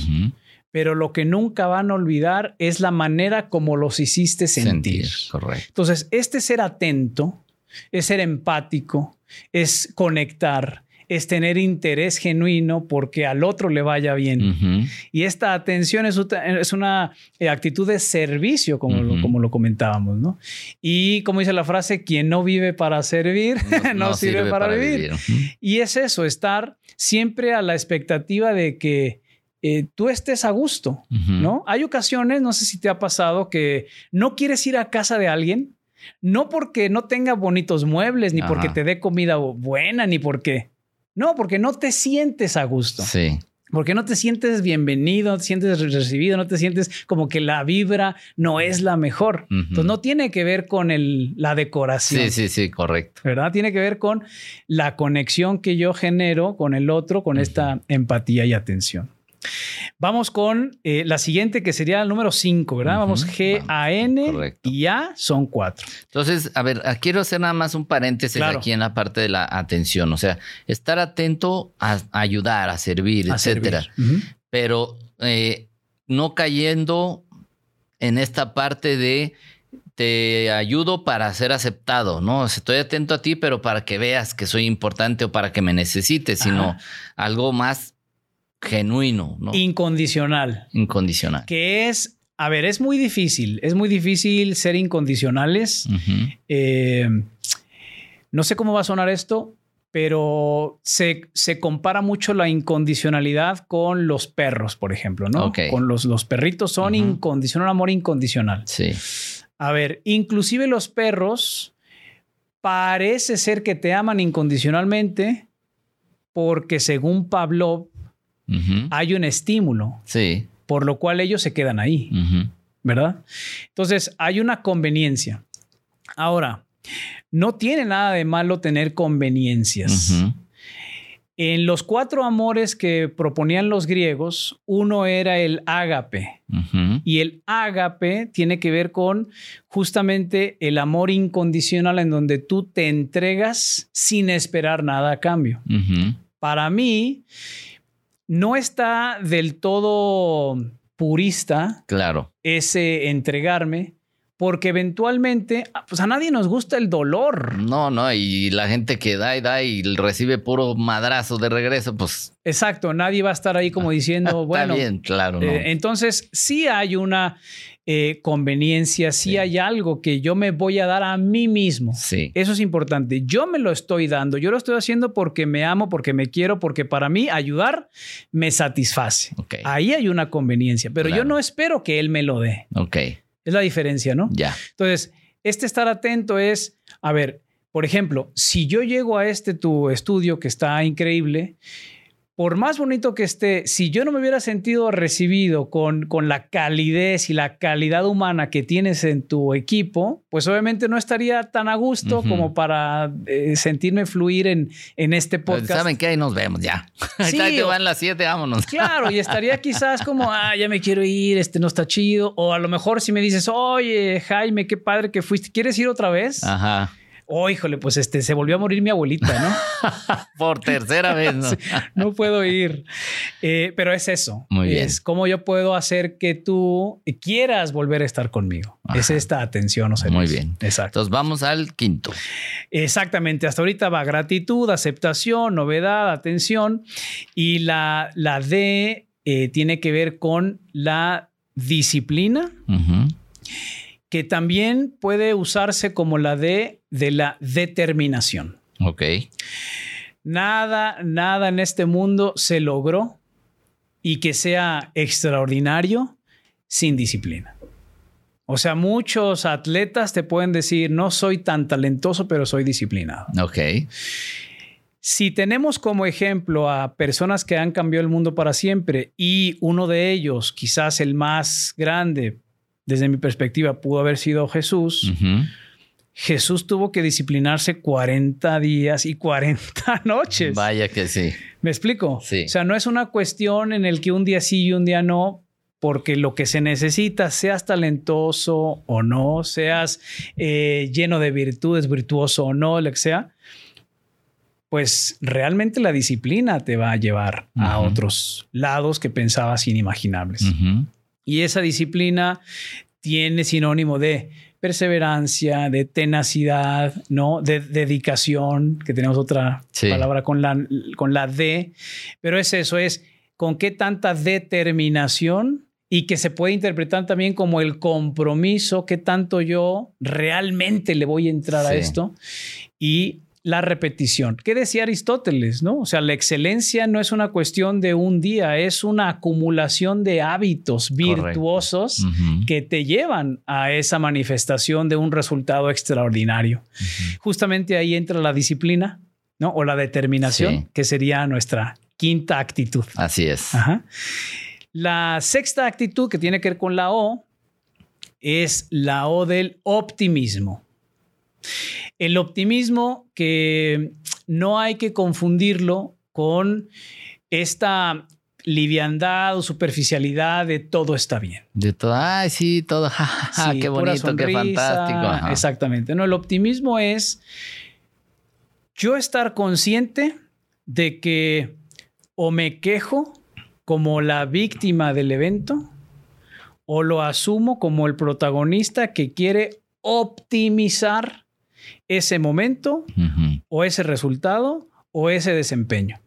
pero lo que nunca van a olvidar es la manera como los hiciste sentir. Correcto. Entonces, este ser atento es ser empático, es conectar, es tener interés genuino porque al otro le vaya bien. Y esta atención es, una eh, actitud de servicio, como, lo, como lo comentábamos, ¿no? Y como dice la frase, quien no vive para servir, no, sirve, para, vivir. Y es eso, estar siempre a la expectativa de que eh, tú estés a gusto. ¿no? Hay ocasiones, no sé si te ha pasado, que no quieres ir a casa de alguien, no porque no tenga bonitos muebles, ni porque te dé comida buena, ni porque... No, porque no te sientes a gusto. Sí. Porque no te sientes bienvenido, no te sientes recibido, no te sientes como que la vibra no es la mejor. Entonces no tiene que ver con el, la decoración. Sí, sí, sí, correcto. ¿Verdad? Tiene que ver con la conexión que yo genero con el otro, con esta empatía y atención. Vamos con eh, la siguiente que sería el número 5, ¿verdad? Vamos G, A, N y A son cuatro. Entonces, a ver, quiero hacer nada más un paréntesis aquí en la parte de la atención. O sea, estar atento a, ayudar, a servir, etcétera. Pero eh, no cayendo en esta parte de te ayudo para ser aceptado, ¿no? Estoy atento a ti, pero para que veas que soy importante o para que me necesites, sino algo más genuino, ¿no? Incondicional. Incondicional. Que es, a ver, es muy difícil, es muy difícil ser incondicionales. Eh, no sé cómo va a sonar esto, pero se, compara mucho la incondicionalidad con los perros, por ejemplo, ¿no? Con los, los perritos son incondicional, amor incondicional. Sí. A ver, inclusive los perros parece ser que te aman incondicionalmente porque según Hay un estímulo. Sí. Por lo cual ellos se quedan ahí. ¿Verdad? Entonces, hay una conveniencia. Ahora, no tiene nada de malo tener conveniencias. En los cuatro amores que proponían los griegos, uno era el ágape. Y el ágape tiene que ver con justamente el amor incondicional en donde tú te entregas sin esperar nada a cambio. Para mí, no está del todo purista. Claro. Ese entregarme, porque eventualmente, ah, pues a nadie nos gusta el dolor. No, no, y la gente que da y da y recibe puro madrazo de regreso, pues. Exacto, nadie va a estar ahí como diciendo, bueno. Está bien, claro. Eh, entonces, sí hay una eh, conveniencia, si hay algo que yo me voy a dar a mí mismo. Sí. Eso es importante. Yo me lo estoy dando, yo lo estoy haciendo porque me amo, porque me quiero, porque para mí ayudar me satisface. Ahí hay una conveniencia, pero yo no espero que él me lo dé. Es la diferencia, ¿no? Ya. Entonces, este estar atento es, a ver, por ejemplo, si yo llego a este tu estudio que está increíble, por más bonito que esté, si yo no me hubiera sentido recibido con, con la calidez y la calidad humana que tienes en tu equipo, pues obviamente no estaría tan a gusto como para eh, sentirme fluir en, en este podcast. ¿Saben qué? Ahí nos vemos ya. Sí, te van las siete, vámonos. Claro, y estaría quizás como, ah, ya me quiero ir, este no está chido. O a lo mejor si me dices, oye, Jaime, qué padre que fuiste, ¿quieres ir otra vez? Ajá oh, híjole, pues este, se volvió a morir mi abuelita, ¿no? Por tercera vez, ¿no? no puedo ir. Eh, pero es eso. Muy bien. Es cómo yo puedo hacer que tú quieras volver a estar conmigo. Es esta atención o sea, Muy bien. Exacto. Entonces vamos al quinto. Exactamente. Hasta ahorita va gratitud, aceptación, novedad, atención. Y la, la D eh, tiene que ver con la disciplina que también puede usarse como la D de la determinación. Ok. Nada, nada en este mundo se logró y que sea extraordinario sin disciplina. O sea, muchos atletas te pueden decir, no soy tan talentoso, pero soy disciplinado. Ok. Si tenemos como ejemplo a personas que han cambiado el mundo para siempre y uno de ellos, quizás el más grande, desde mi perspectiva, pudo haber sido Jesús. Jesús tuvo que disciplinarse 40 días y 40 noches. Vaya que sí. ¿Me explico? Sí. O sea, no es una cuestión en el que un día sí y un día no, porque lo que se necesita, seas talentoso o no, seas eh, lleno de virtudes, virtuoso o no, lo que sea, pues realmente la disciplina te va a llevar a otros lados que pensabas inimaginables. Y esa disciplina tiene sinónimo de perseverancia, de tenacidad, ¿no? De dedicación, que tenemos otra palabra con la, con la D, pero es eso, es con qué tanta determinación y que se puede interpretar también como el compromiso, qué tanto yo realmente le voy a entrar a esto. Y la repetición. ¿Qué decía Aristóteles? ¿no? O sea, la excelencia no es una cuestión de un día, es una acumulación de hábitos virtuosos que te llevan a esa manifestación de un resultado extraordinario. Justamente ahí entra la disciplina, ¿no? O la determinación, que sería nuestra quinta actitud. Así es. Ajá. La sexta actitud que tiene que ver con la O es la O del optimismo. El optimismo que no hay que confundirlo con esta liviandad o superficialidad de todo está bien. De todo, ay, sí, todo, Sí, qué bonito, qué fantástico. Ajá. Exactamente. No, el optimismo es yo estar consciente de que o me quejo como la víctima del evento o lo asumo como el protagonista que quiere optimizar ese momento o ese resultado o ese desempeño.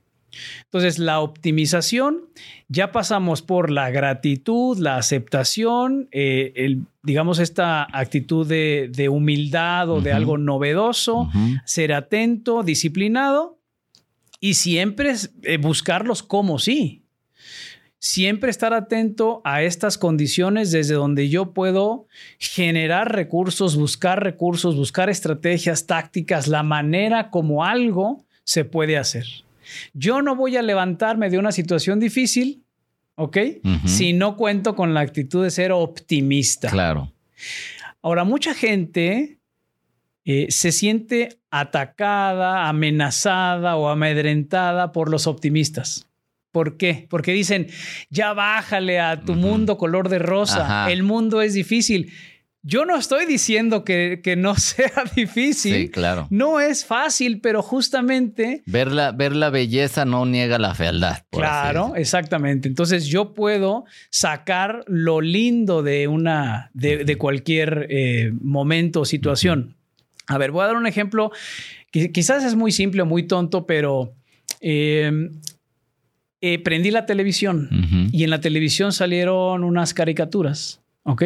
Entonces, la optimización, ya pasamos por la gratitud, la aceptación, eh, el, digamos, esta actitud de, de humildad o de algo novedoso, ser atento, disciplinado y siempre eh, buscarlos como sí. Siempre estar atento a estas condiciones desde donde yo puedo generar recursos, buscar recursos, buscar estrategias, tácticas, la manera como algo se puede hacer. Yo no voy a levantarme de una situación difícil, ¿ok? Si no cuento con la actitud de ser optimista. Claro. Ahora, mucha gente eh, se siente atacada, amenazada o amedrentada por los optimistas. ¿Por qué? Porque dicen, ya bájale a tu mundo color de rosa, Ajá. el mundo es difícil. Yo no estoy diciendo que, que no sea difícil. Sí, claro. No es fácil, pero justamente Ver la, ver la belleza no niega la fealdad. Claro, exactamente. Entonces yo puedo sacar lo lindo de una, de, de cualquier eh, momento o situación. A ver, voy a dar un ejemplo que quizás es muy simple o muy tonto, pero eh, eh, prendí la televisión y en la televisión salieron unas caricaturas, ¿ok?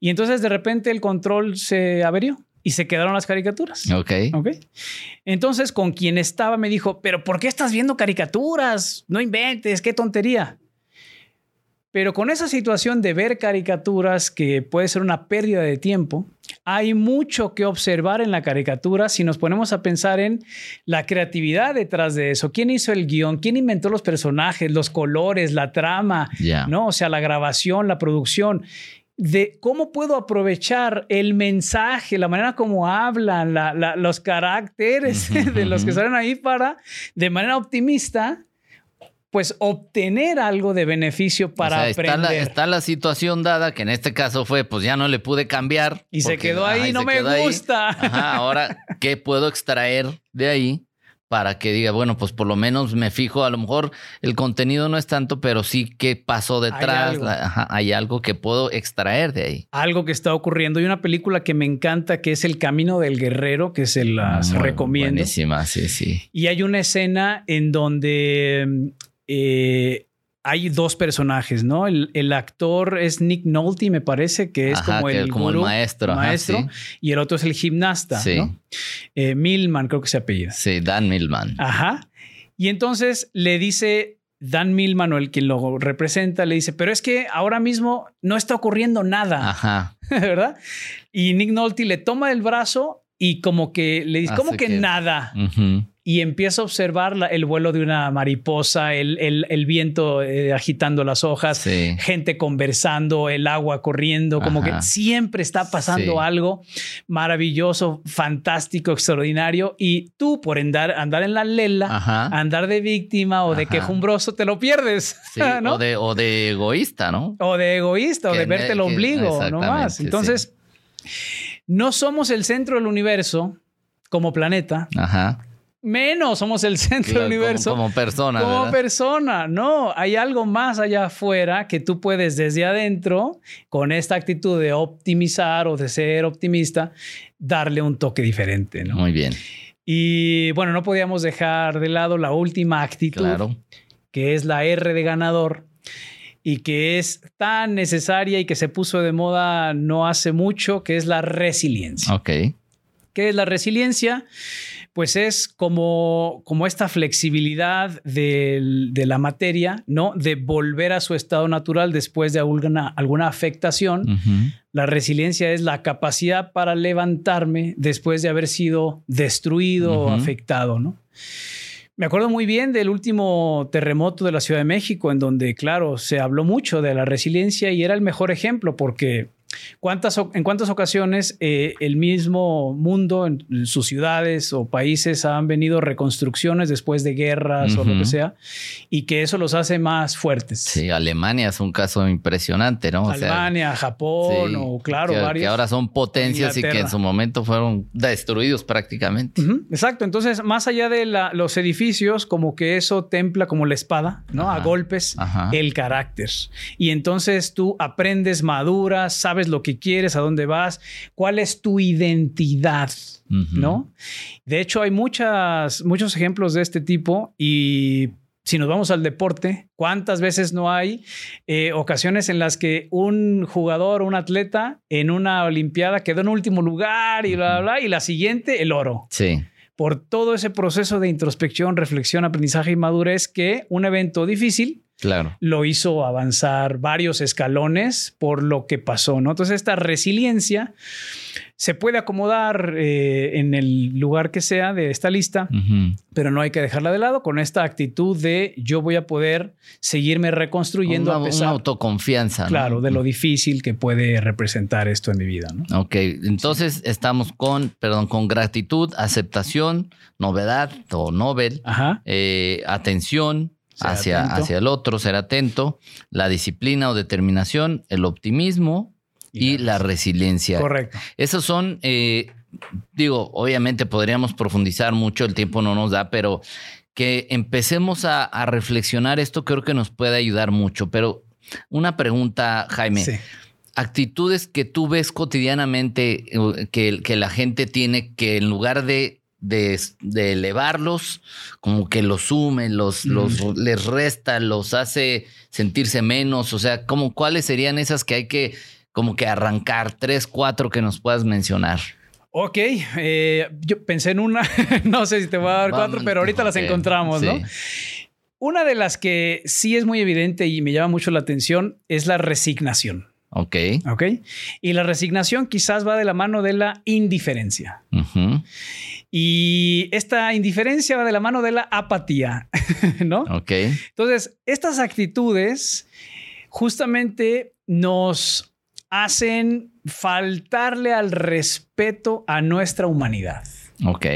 Y entonces de repente el control se averió y se quedaron las caricaturas. Ok. Ok. Entonces, con quien estaba me dijo, pero ¿por qué estás viendo caricaturas? No inventes, qué tontería. Pero con esa situación de ver caricaturas que puede ser una pérdida de tiempo, hay mucho que observar en la caricatura si nos ponemos a pensar en la creatividad detrás de eso. ¿Quién hizo el guion? ¿Quién inventó los personajes, los colores, la trama? ¿no? O sea, la grabación, la producción, de cómo puedo aprovechar el mensaje, la manera como hablan, la- la- los caracteres de los que salen ahí para, de manera optimista, pues obtener algo de beneficio para O sea, está aprender. la, está la situación dada, que en este caso fue, pues ya no le pude cambiar. Y se quedó ahí, no me ahí. gusta. Ajá, ahora, ¿qué puedo extraer de ahí para que diga, bueno, pues por lo menos me fijo, a lo mejor el contenido no es tanto, pero sí qué pasó detrás, algo. la- ajá, hay algo que puedo extraer de ahí. Algo que está ocurriendo. Hay una película que me encanta que es El Camino del Guerrero, que se las Muy recomiendo. Buenísima, sí, sí. Y hay una escena en donde eh, hay dos personajes, ¿no? El, el actor es Nick Nolte, me parece, que es Ajá, como, que el, como el gurú, maestro, ajá, maestro, sí. y el otro es el gimnasta, Sí. ¿no? Eh, Milman, creo que se apellida. Sí, Dan Millman. Ajá. Y entonces le dice Dan Milman, o el quien lo representa, le dice, pero es que ahora mismo no está ocurriendo nada, Ajá. ¿verdad? Y Nick Nolte le toma el brazo y como que le dice, Hace ¿cómo que, que- nada? Ujú. Y empieza a observar la- el vuelo de una mariposa, el, el- el viento eh, agitando las hojas, Sí. gente conversando, el agua corriendo, como Ajá. que siempre está pasando Sí. algo maravilloso, fantástico, extraordinario. Y tú, por andar, andar en la lela, Ajá. andar de víctima o de quejumbroso, te lo pierdes. Sí, ¿no? o, de, o de egoísta, ¿no? O de egoísta o de verte el ombligo, no exactamente, más. sí. Entonces, no somos el centro del universo como planeta, Ajá. Menos somos el centro Claro, del como- universo Como, persona, como ¿verdad? persona. No, hay algo más allá afuera que tú puedes desde adentro, con esta actitud de optimizar o de ser optimista, darle un toque diferente. ¿no? Muy bien, Y bueno, no podíamos dejar de lado la última actitud, claro. que es la R de ganador y que es tan necesaria y que se puso de moda no hace mucho, que es la resiliencia. Ok. ¿Qué es la resiliencia? Pues es como, como esta flexibilidad de, la materia, ¿no? De volver a su estado natural después de alguna, alguna afectación. La resiliencia es la capacidad para levantarme después de haber sido destruido o afectado, ¿no? Me acuerdo muy bien del último terremoto de la Ciudad de México, en donde, claro, se habló mucho de la resiliencia y era el mejor ejemplo porque ¿Cuántas, ¿En cuántas ocasiones eh, el mismo mundo, en, sus ciudades o países, han venido reconstrucciones después de guerras o lo que sea, y que eso los hace más fuertes? Sí, Alemania es un caso impresionante, ¿no? Alemania, Japón, o claro, que, varios. Que ahora son potencias y que en su momento fueron destruidos prácticamente. Exacto. Entonces, más allá de los edificios, como que eso templa como la espada, ¿no? A golpes el carácter. Y entonces tú aprendes, maduras, sabes lo que quieres, a dónde vas, cuál es tu identidad, ¿no? De hecho, hay muchas, muchos ejemplos de este tipo y si nos vamos al deporte, ¿cuántas veces no hay eh, ocasiones en las que un jugador, un atleta en una Olimpiada quedó en último lugar y bla, bla, bla, y la siguiente, el oro? Sí. Por todo ese proceso de introspección, reflexión, aprendizaje y madurez que un evento difícil Claro. Lo hizo avanzar varios escalones por lo que pasó, ¿no? Entonces, esta resiliencia se puede acomodar eh, en el lugar que sea de esta lista, pero no hay que dejarla de lado con esta actitud de yo voy a poder seguirme reconstruyendo una, a pesar. Una autoconfianza. Claro, de lo difícil que puede representar esto en mi vida, ¿no? Ok, entonces estamos con, perdón, con gratitud, aceptación, novedad o novel, eh, atención, hacia, hacia el otro, ser atento, la disciplina o determinación, el optimismo y, la, resiliencia. Correcto. Esos son, eh, digo, obviamente podríamos profundizar mucho, el tiempo no nos da, pero que empecemos a, reflexionar esto creo que nos puede ayudar mucho. Pero una pregunta, Jaime. Actitudes que tú ves cotidianamente eh, que, que la gente tiene que en lugar de de, elevarlos, como que los sume, los, los, les resta, los hace sentirse menos. O sea, como cuáles serían esas que hay que como que arrancar, tres, cuatro que nos puedas mencionar. Ok, eh, yo pensé en una, no sé si te voy a dar cuatro, pero ahorita las encontramos, ¿no? Una de las que sí es muy evidente y me llama mucho la atención es la resignación. Ok. Ok. Y la resignación quizás va de la mano de la indiferencia. Y esta indiferencia va de la mano de la apatía, ¿no? Ok. Entonces, estas actitudes justamente nos hacen faltarle al respeto a nuestra humanidad. Ok.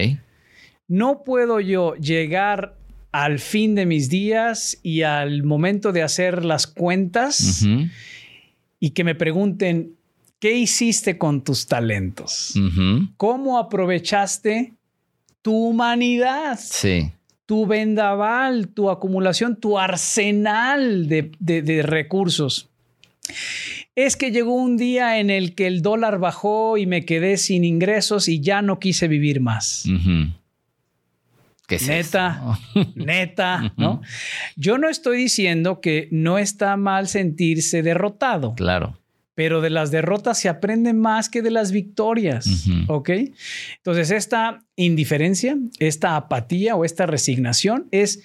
No puedo yo llegar al fin de mis días y al momento de hacer las cuentas y que me pregunten, ¿qué hiciste con tus talentos? ¿Cómo aprovechaste tu humanidad? Sí. Tu vendaval, tu acumulación, tu arsenal de, recursos. Es que llegó un día en el que el dólar bajó y me quedé sin ingresos y ya no quise vivir más. neta, neta, ¿no? Yo no estoy diciendo que no está mal sentirse derrotado. Claro. Pero de las derrotas se aprende más que de las victorias, ¿ok? Entonces, esta indiferencia, esta apatía o esta resignación es,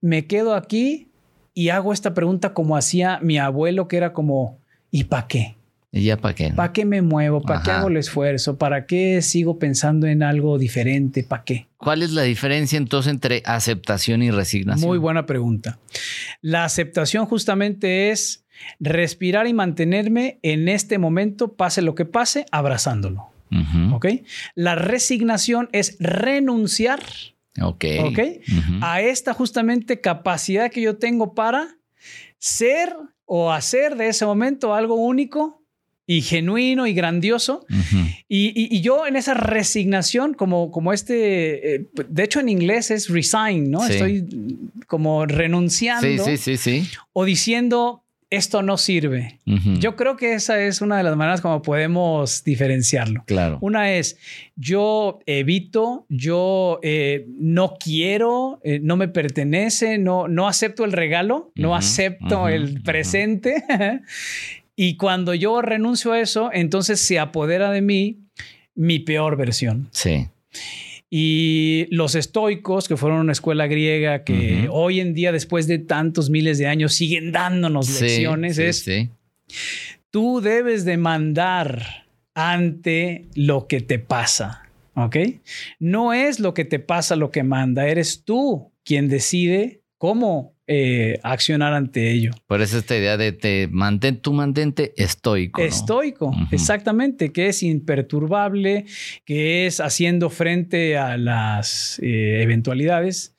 me quedo aquí y hago esta pregunta como hacía mi abuelo, que era como, ¿y para qué? ¿Y ya para qué? ¿Para qué me muevo? ¿Para qué hago el esfuerzo? ¿Para qué sigo pensando en algo diferente? ¿Para qué? ¿Cuál es la diferencia entonces entre aceptación y resignación? Muy buena pregunta. La aceptación justamente es respirar y mantenerme en este momento, pase lo que pase, abrazándolo. ¿Ok? La resignación es renunciar. Ok. ¿Ok? A esta justamente capacidad que yo tengo para ser o hacer de ese momento algo único y genuino y grandioso. y, yo en esa resignación, como, como este, eh, de hecho en inglés es resign, ¿no? Estoy como renunciando. Sí, sí, sí, sí. O diciendo, esto no sirve. Yo creo que esa es una de las maneras como podemos diferenciarlo. Claro. Una es, yo evito, yo eh, no quiero, eh, no me pertenece, no, no acepto el regalo, no acepto el presente. Y cuando yo renuncio a eso, entonces se apodera de mí mi peor versión. Sí. Y los estoicos, que fueron una escuela griega que hoy en día, después de tantos miles de años, siguen dándonos lecciones, es tú debes demandar ante lo que te pasa. ¿Ok? No es lo que te pasa lo que manda, eres tú quien decide cómo eh, accionar ante ello. Por eso esta idea de te mantén tu mantente estoico. Estoico, exactamente, que es imperturbable, que es haciendo frente a las eh, eventualidades.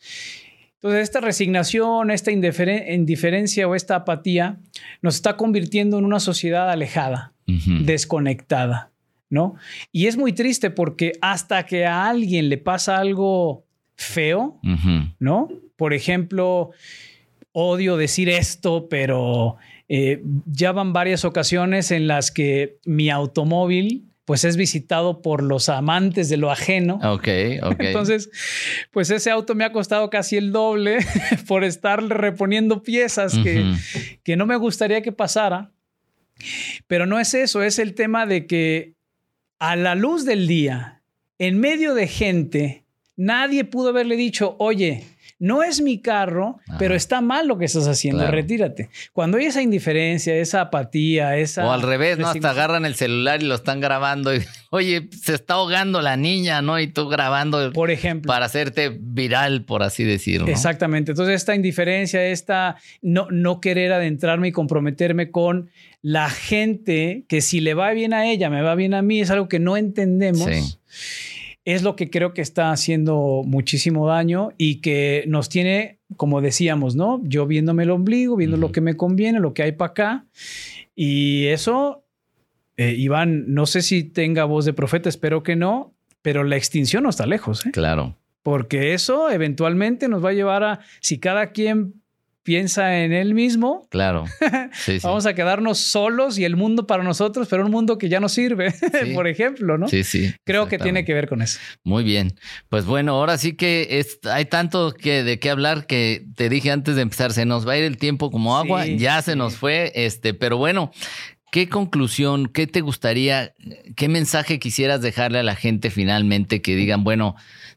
Entonces, esta resignación, esta indiferencia o esta apatía nos está convirtiendo en una sociedad alejada, desconectada, ¿no? Y es muy triste porque hasta que a alguien le pasa algo feo, ¿no? Por ejemplo, odio decir esto, pero eh, ya van varias ocasiones en las que mi automóvil pues es visitado por los amantes de lo ajeno. Ok, ok. Entonces, pues ese auto me ha costado casi el doble por estar reponiendo piezas que, que no me gustaría que pasara. Pero no es eso, es el tema de que a la luz del día, en medio de gente, nadie pudo haberle dicho, oye, no es mi carro, pero está mal lo que estás haciendo, retírate. Cuando hay esa indiferencia, esa apatía, esa... O al revés, ¿no? Hasta agarran el celular y lo están grabando y, oye, se está ahogando la niña, ¿no? Y tú grabando. Por ejemplo. Para hacerte viral, por así decirlo. Exactamente. Entonces, esta indiferencia, esta no, no querer adentrarme y comprometerme con la gente que si le va bien a ella, me va bien a mí, es algo que no entendemos. Sí es lo que creo que está haciendo muchísimo daño y que nos tiene, como decíamos, ¿no? Yo viéndome el ombligo, viendo lo que me conviene, lo que hay para acá. Y eso, eh, Iván, no sé si tenga voz de profeta, espero que no, pero la extinción no está lejos. ¿eh? Claro. Porque eso eventualmente nos va a llevar a, si cada quien piensa en él mismo. Claro. Vamos a quedarnos solos y el mundo para nosotros, pero un mundo que ya no sirve, por ejemplo, ¿no? Sí, sí. Creo que tiene que ver con eso. Muy bien. Pues bueno, ahora sí que hay tanto que de qué hablar que te dije antes de empezar, se nos va a ir el tiempo como agua, ya se nos fue, este, pero bueno, ¿Qué conclusión, qué te gustaría, qué mensaje quisieras dejarle a la gente finalmente que digan, bueno,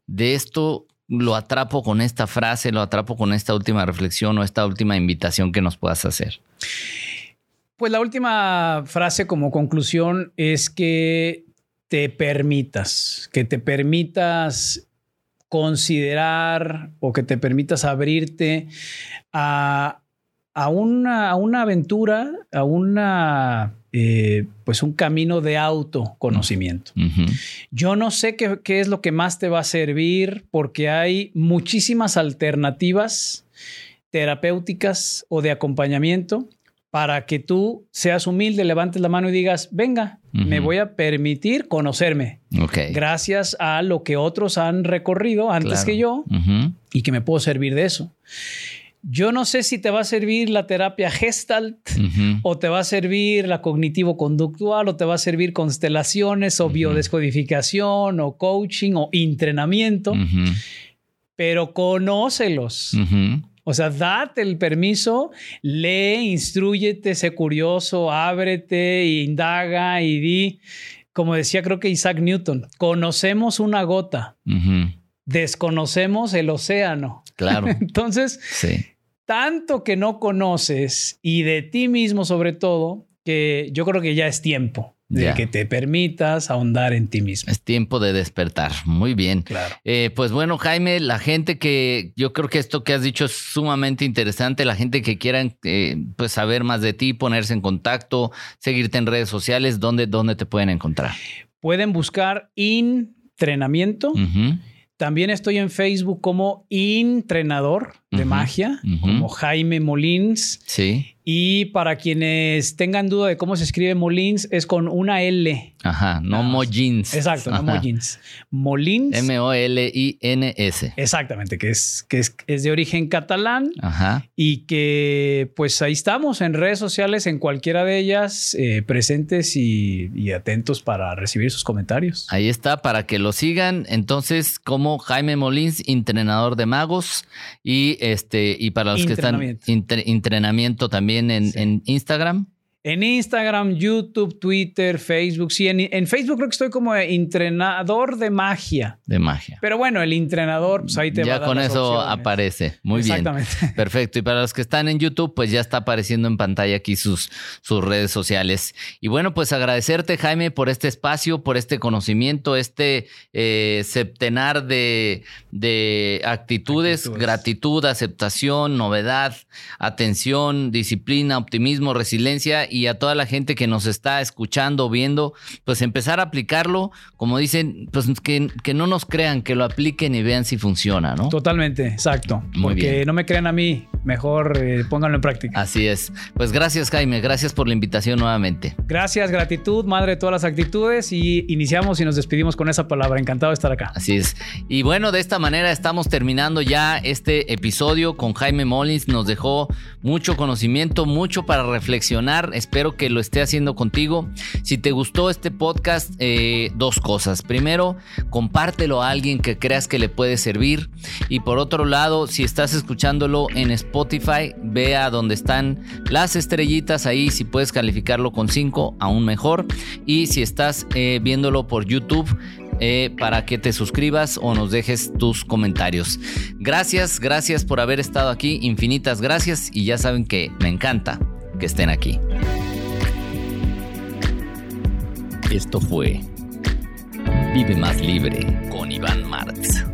de esto lo atrapo con esta frase, lo atrapo con esta última reflexión o esta última invitación que nos puedas hacer? Pues la última frase como conclusión es que te permitas, que te permitas considerar o que te permitas abrirte a, a, una, a una aventura, a una eh, pues un camino de autoconocimiento. Yo no sé qué, qué, es lo que más te va a servir porque hay muchísimas alternativas terapéuticas o de acompañamiento para que tú seas humilde, levantes la mano y digas, venga, me voy a permitir conocerme. Gracias a lo que otros han recorrido antes que yo y que me puedo servir de eso. Yo no sé si te va a servir la terapia Gestalt o te va a servir la cognitivo-conductual o te va a servir constelaciones o biodescodificación o coaching o entrenamiento, pero conócelos. O sea, date el permiso, lee, instruyete, sé curioso, ábrete, indaga y di, como decía creo que Isaac Newton, conocemos una gota desconocemos el océano. Claro. Entonces, tanto que no conoces y de ti mismo sobre todo, que yo creo que ya es tiempo de que te permitas ahondar en ti mismo. Es tiempo de despertar. Muy bien. Claro. Eh, pues bueno, Jaime, la gente que yo creo que esto que has dicho es sumamente interesante. La gente que quiera eh, pues saber más de ti, ponerse en contacto, seguirte en redes sociales, ¿dónde, dónde te pueden encontrar? Pueden buscar entrenamiento. También estoy en Facebook como entrenador de magia, como Jaime Molins. Sí. Y para quienes tengan duda de cómo se escribe Molins, es con una L. Ajá, no Molins. Exacto, no Molins. Molins. M-O-L-I-N-S. Exactamente, que, es, que es, de origen catalán. Ajá. Y que pues ahí estamos en redes sociales, en cualquiera de ellas, eh, presentes y, y, atentos para recibir sus comentarios. Ahí está, para que lo sigan. Entonces, como Jaime Molins, entrenador de magos. Y este, y para los que están entrenamiento también en, Instagram. En Instagram, YouTube, Twitter, Facebook. Sí, en, Facebook creo que estoy como entrenador de magia. De magia. Pero bueno, el entrenador, pues ahí te ya va a dar con las eso opciones. aparece. Muy bien. Exactamente. Perfecto. Y para los que están en YouTube, pues ya está apareciendo en pantalla aquí sus, sus redes sociales. Y bueno, pues agradecerte, Jaime, por este espacio, por este conocimiento, este eh, septenar de, de actitudes, Actitudes. gratitud, aceptación, novedad, atención, disciplina, optimismo, resiliencia y a toda la gente que nos está escuchando, viendo, pues empezar a aplicarlo, como dicen, pues que, que no nos crean, que lo apliquen y vean si funciona, ¿no? Totalmente, exacto. Muy Porque bien. no me crean a mí, mejor eh, pónganlo en práctica. Así es. Pues gracias, Jaime. Gracias por la invitación nuevamente. Gracias, gratitud, madre de todas las actitudes y iniciamos y nos despedimos con esa palabra. Encantado de estar acá. Así es. Y bueno, de esta manera estamos terminando ya este episodio con Jaime Molins. Nos dejó mucho conocimiento, mucho para reflexionar. Espero que lo esté haciendo contigo. Si te gustó este podcast, eh, dos cosas. Primero, compártelo a alguien que creas que le puede servir. Y por otro lado, si estás escuchándolo en Spotify, vea donde están las estrellitas ahí. Si puedes calificarlo con 5, aún mejor. Y si estás eh, viéndolo por YouTube, eh, para que te suscribas o nos dejes tus comentarios. Gracias, gracias por haber estado aquí, infinitas gracias y ya saben que me encanta que estén aquí. Esto fue Vive más libre con Iván Martz.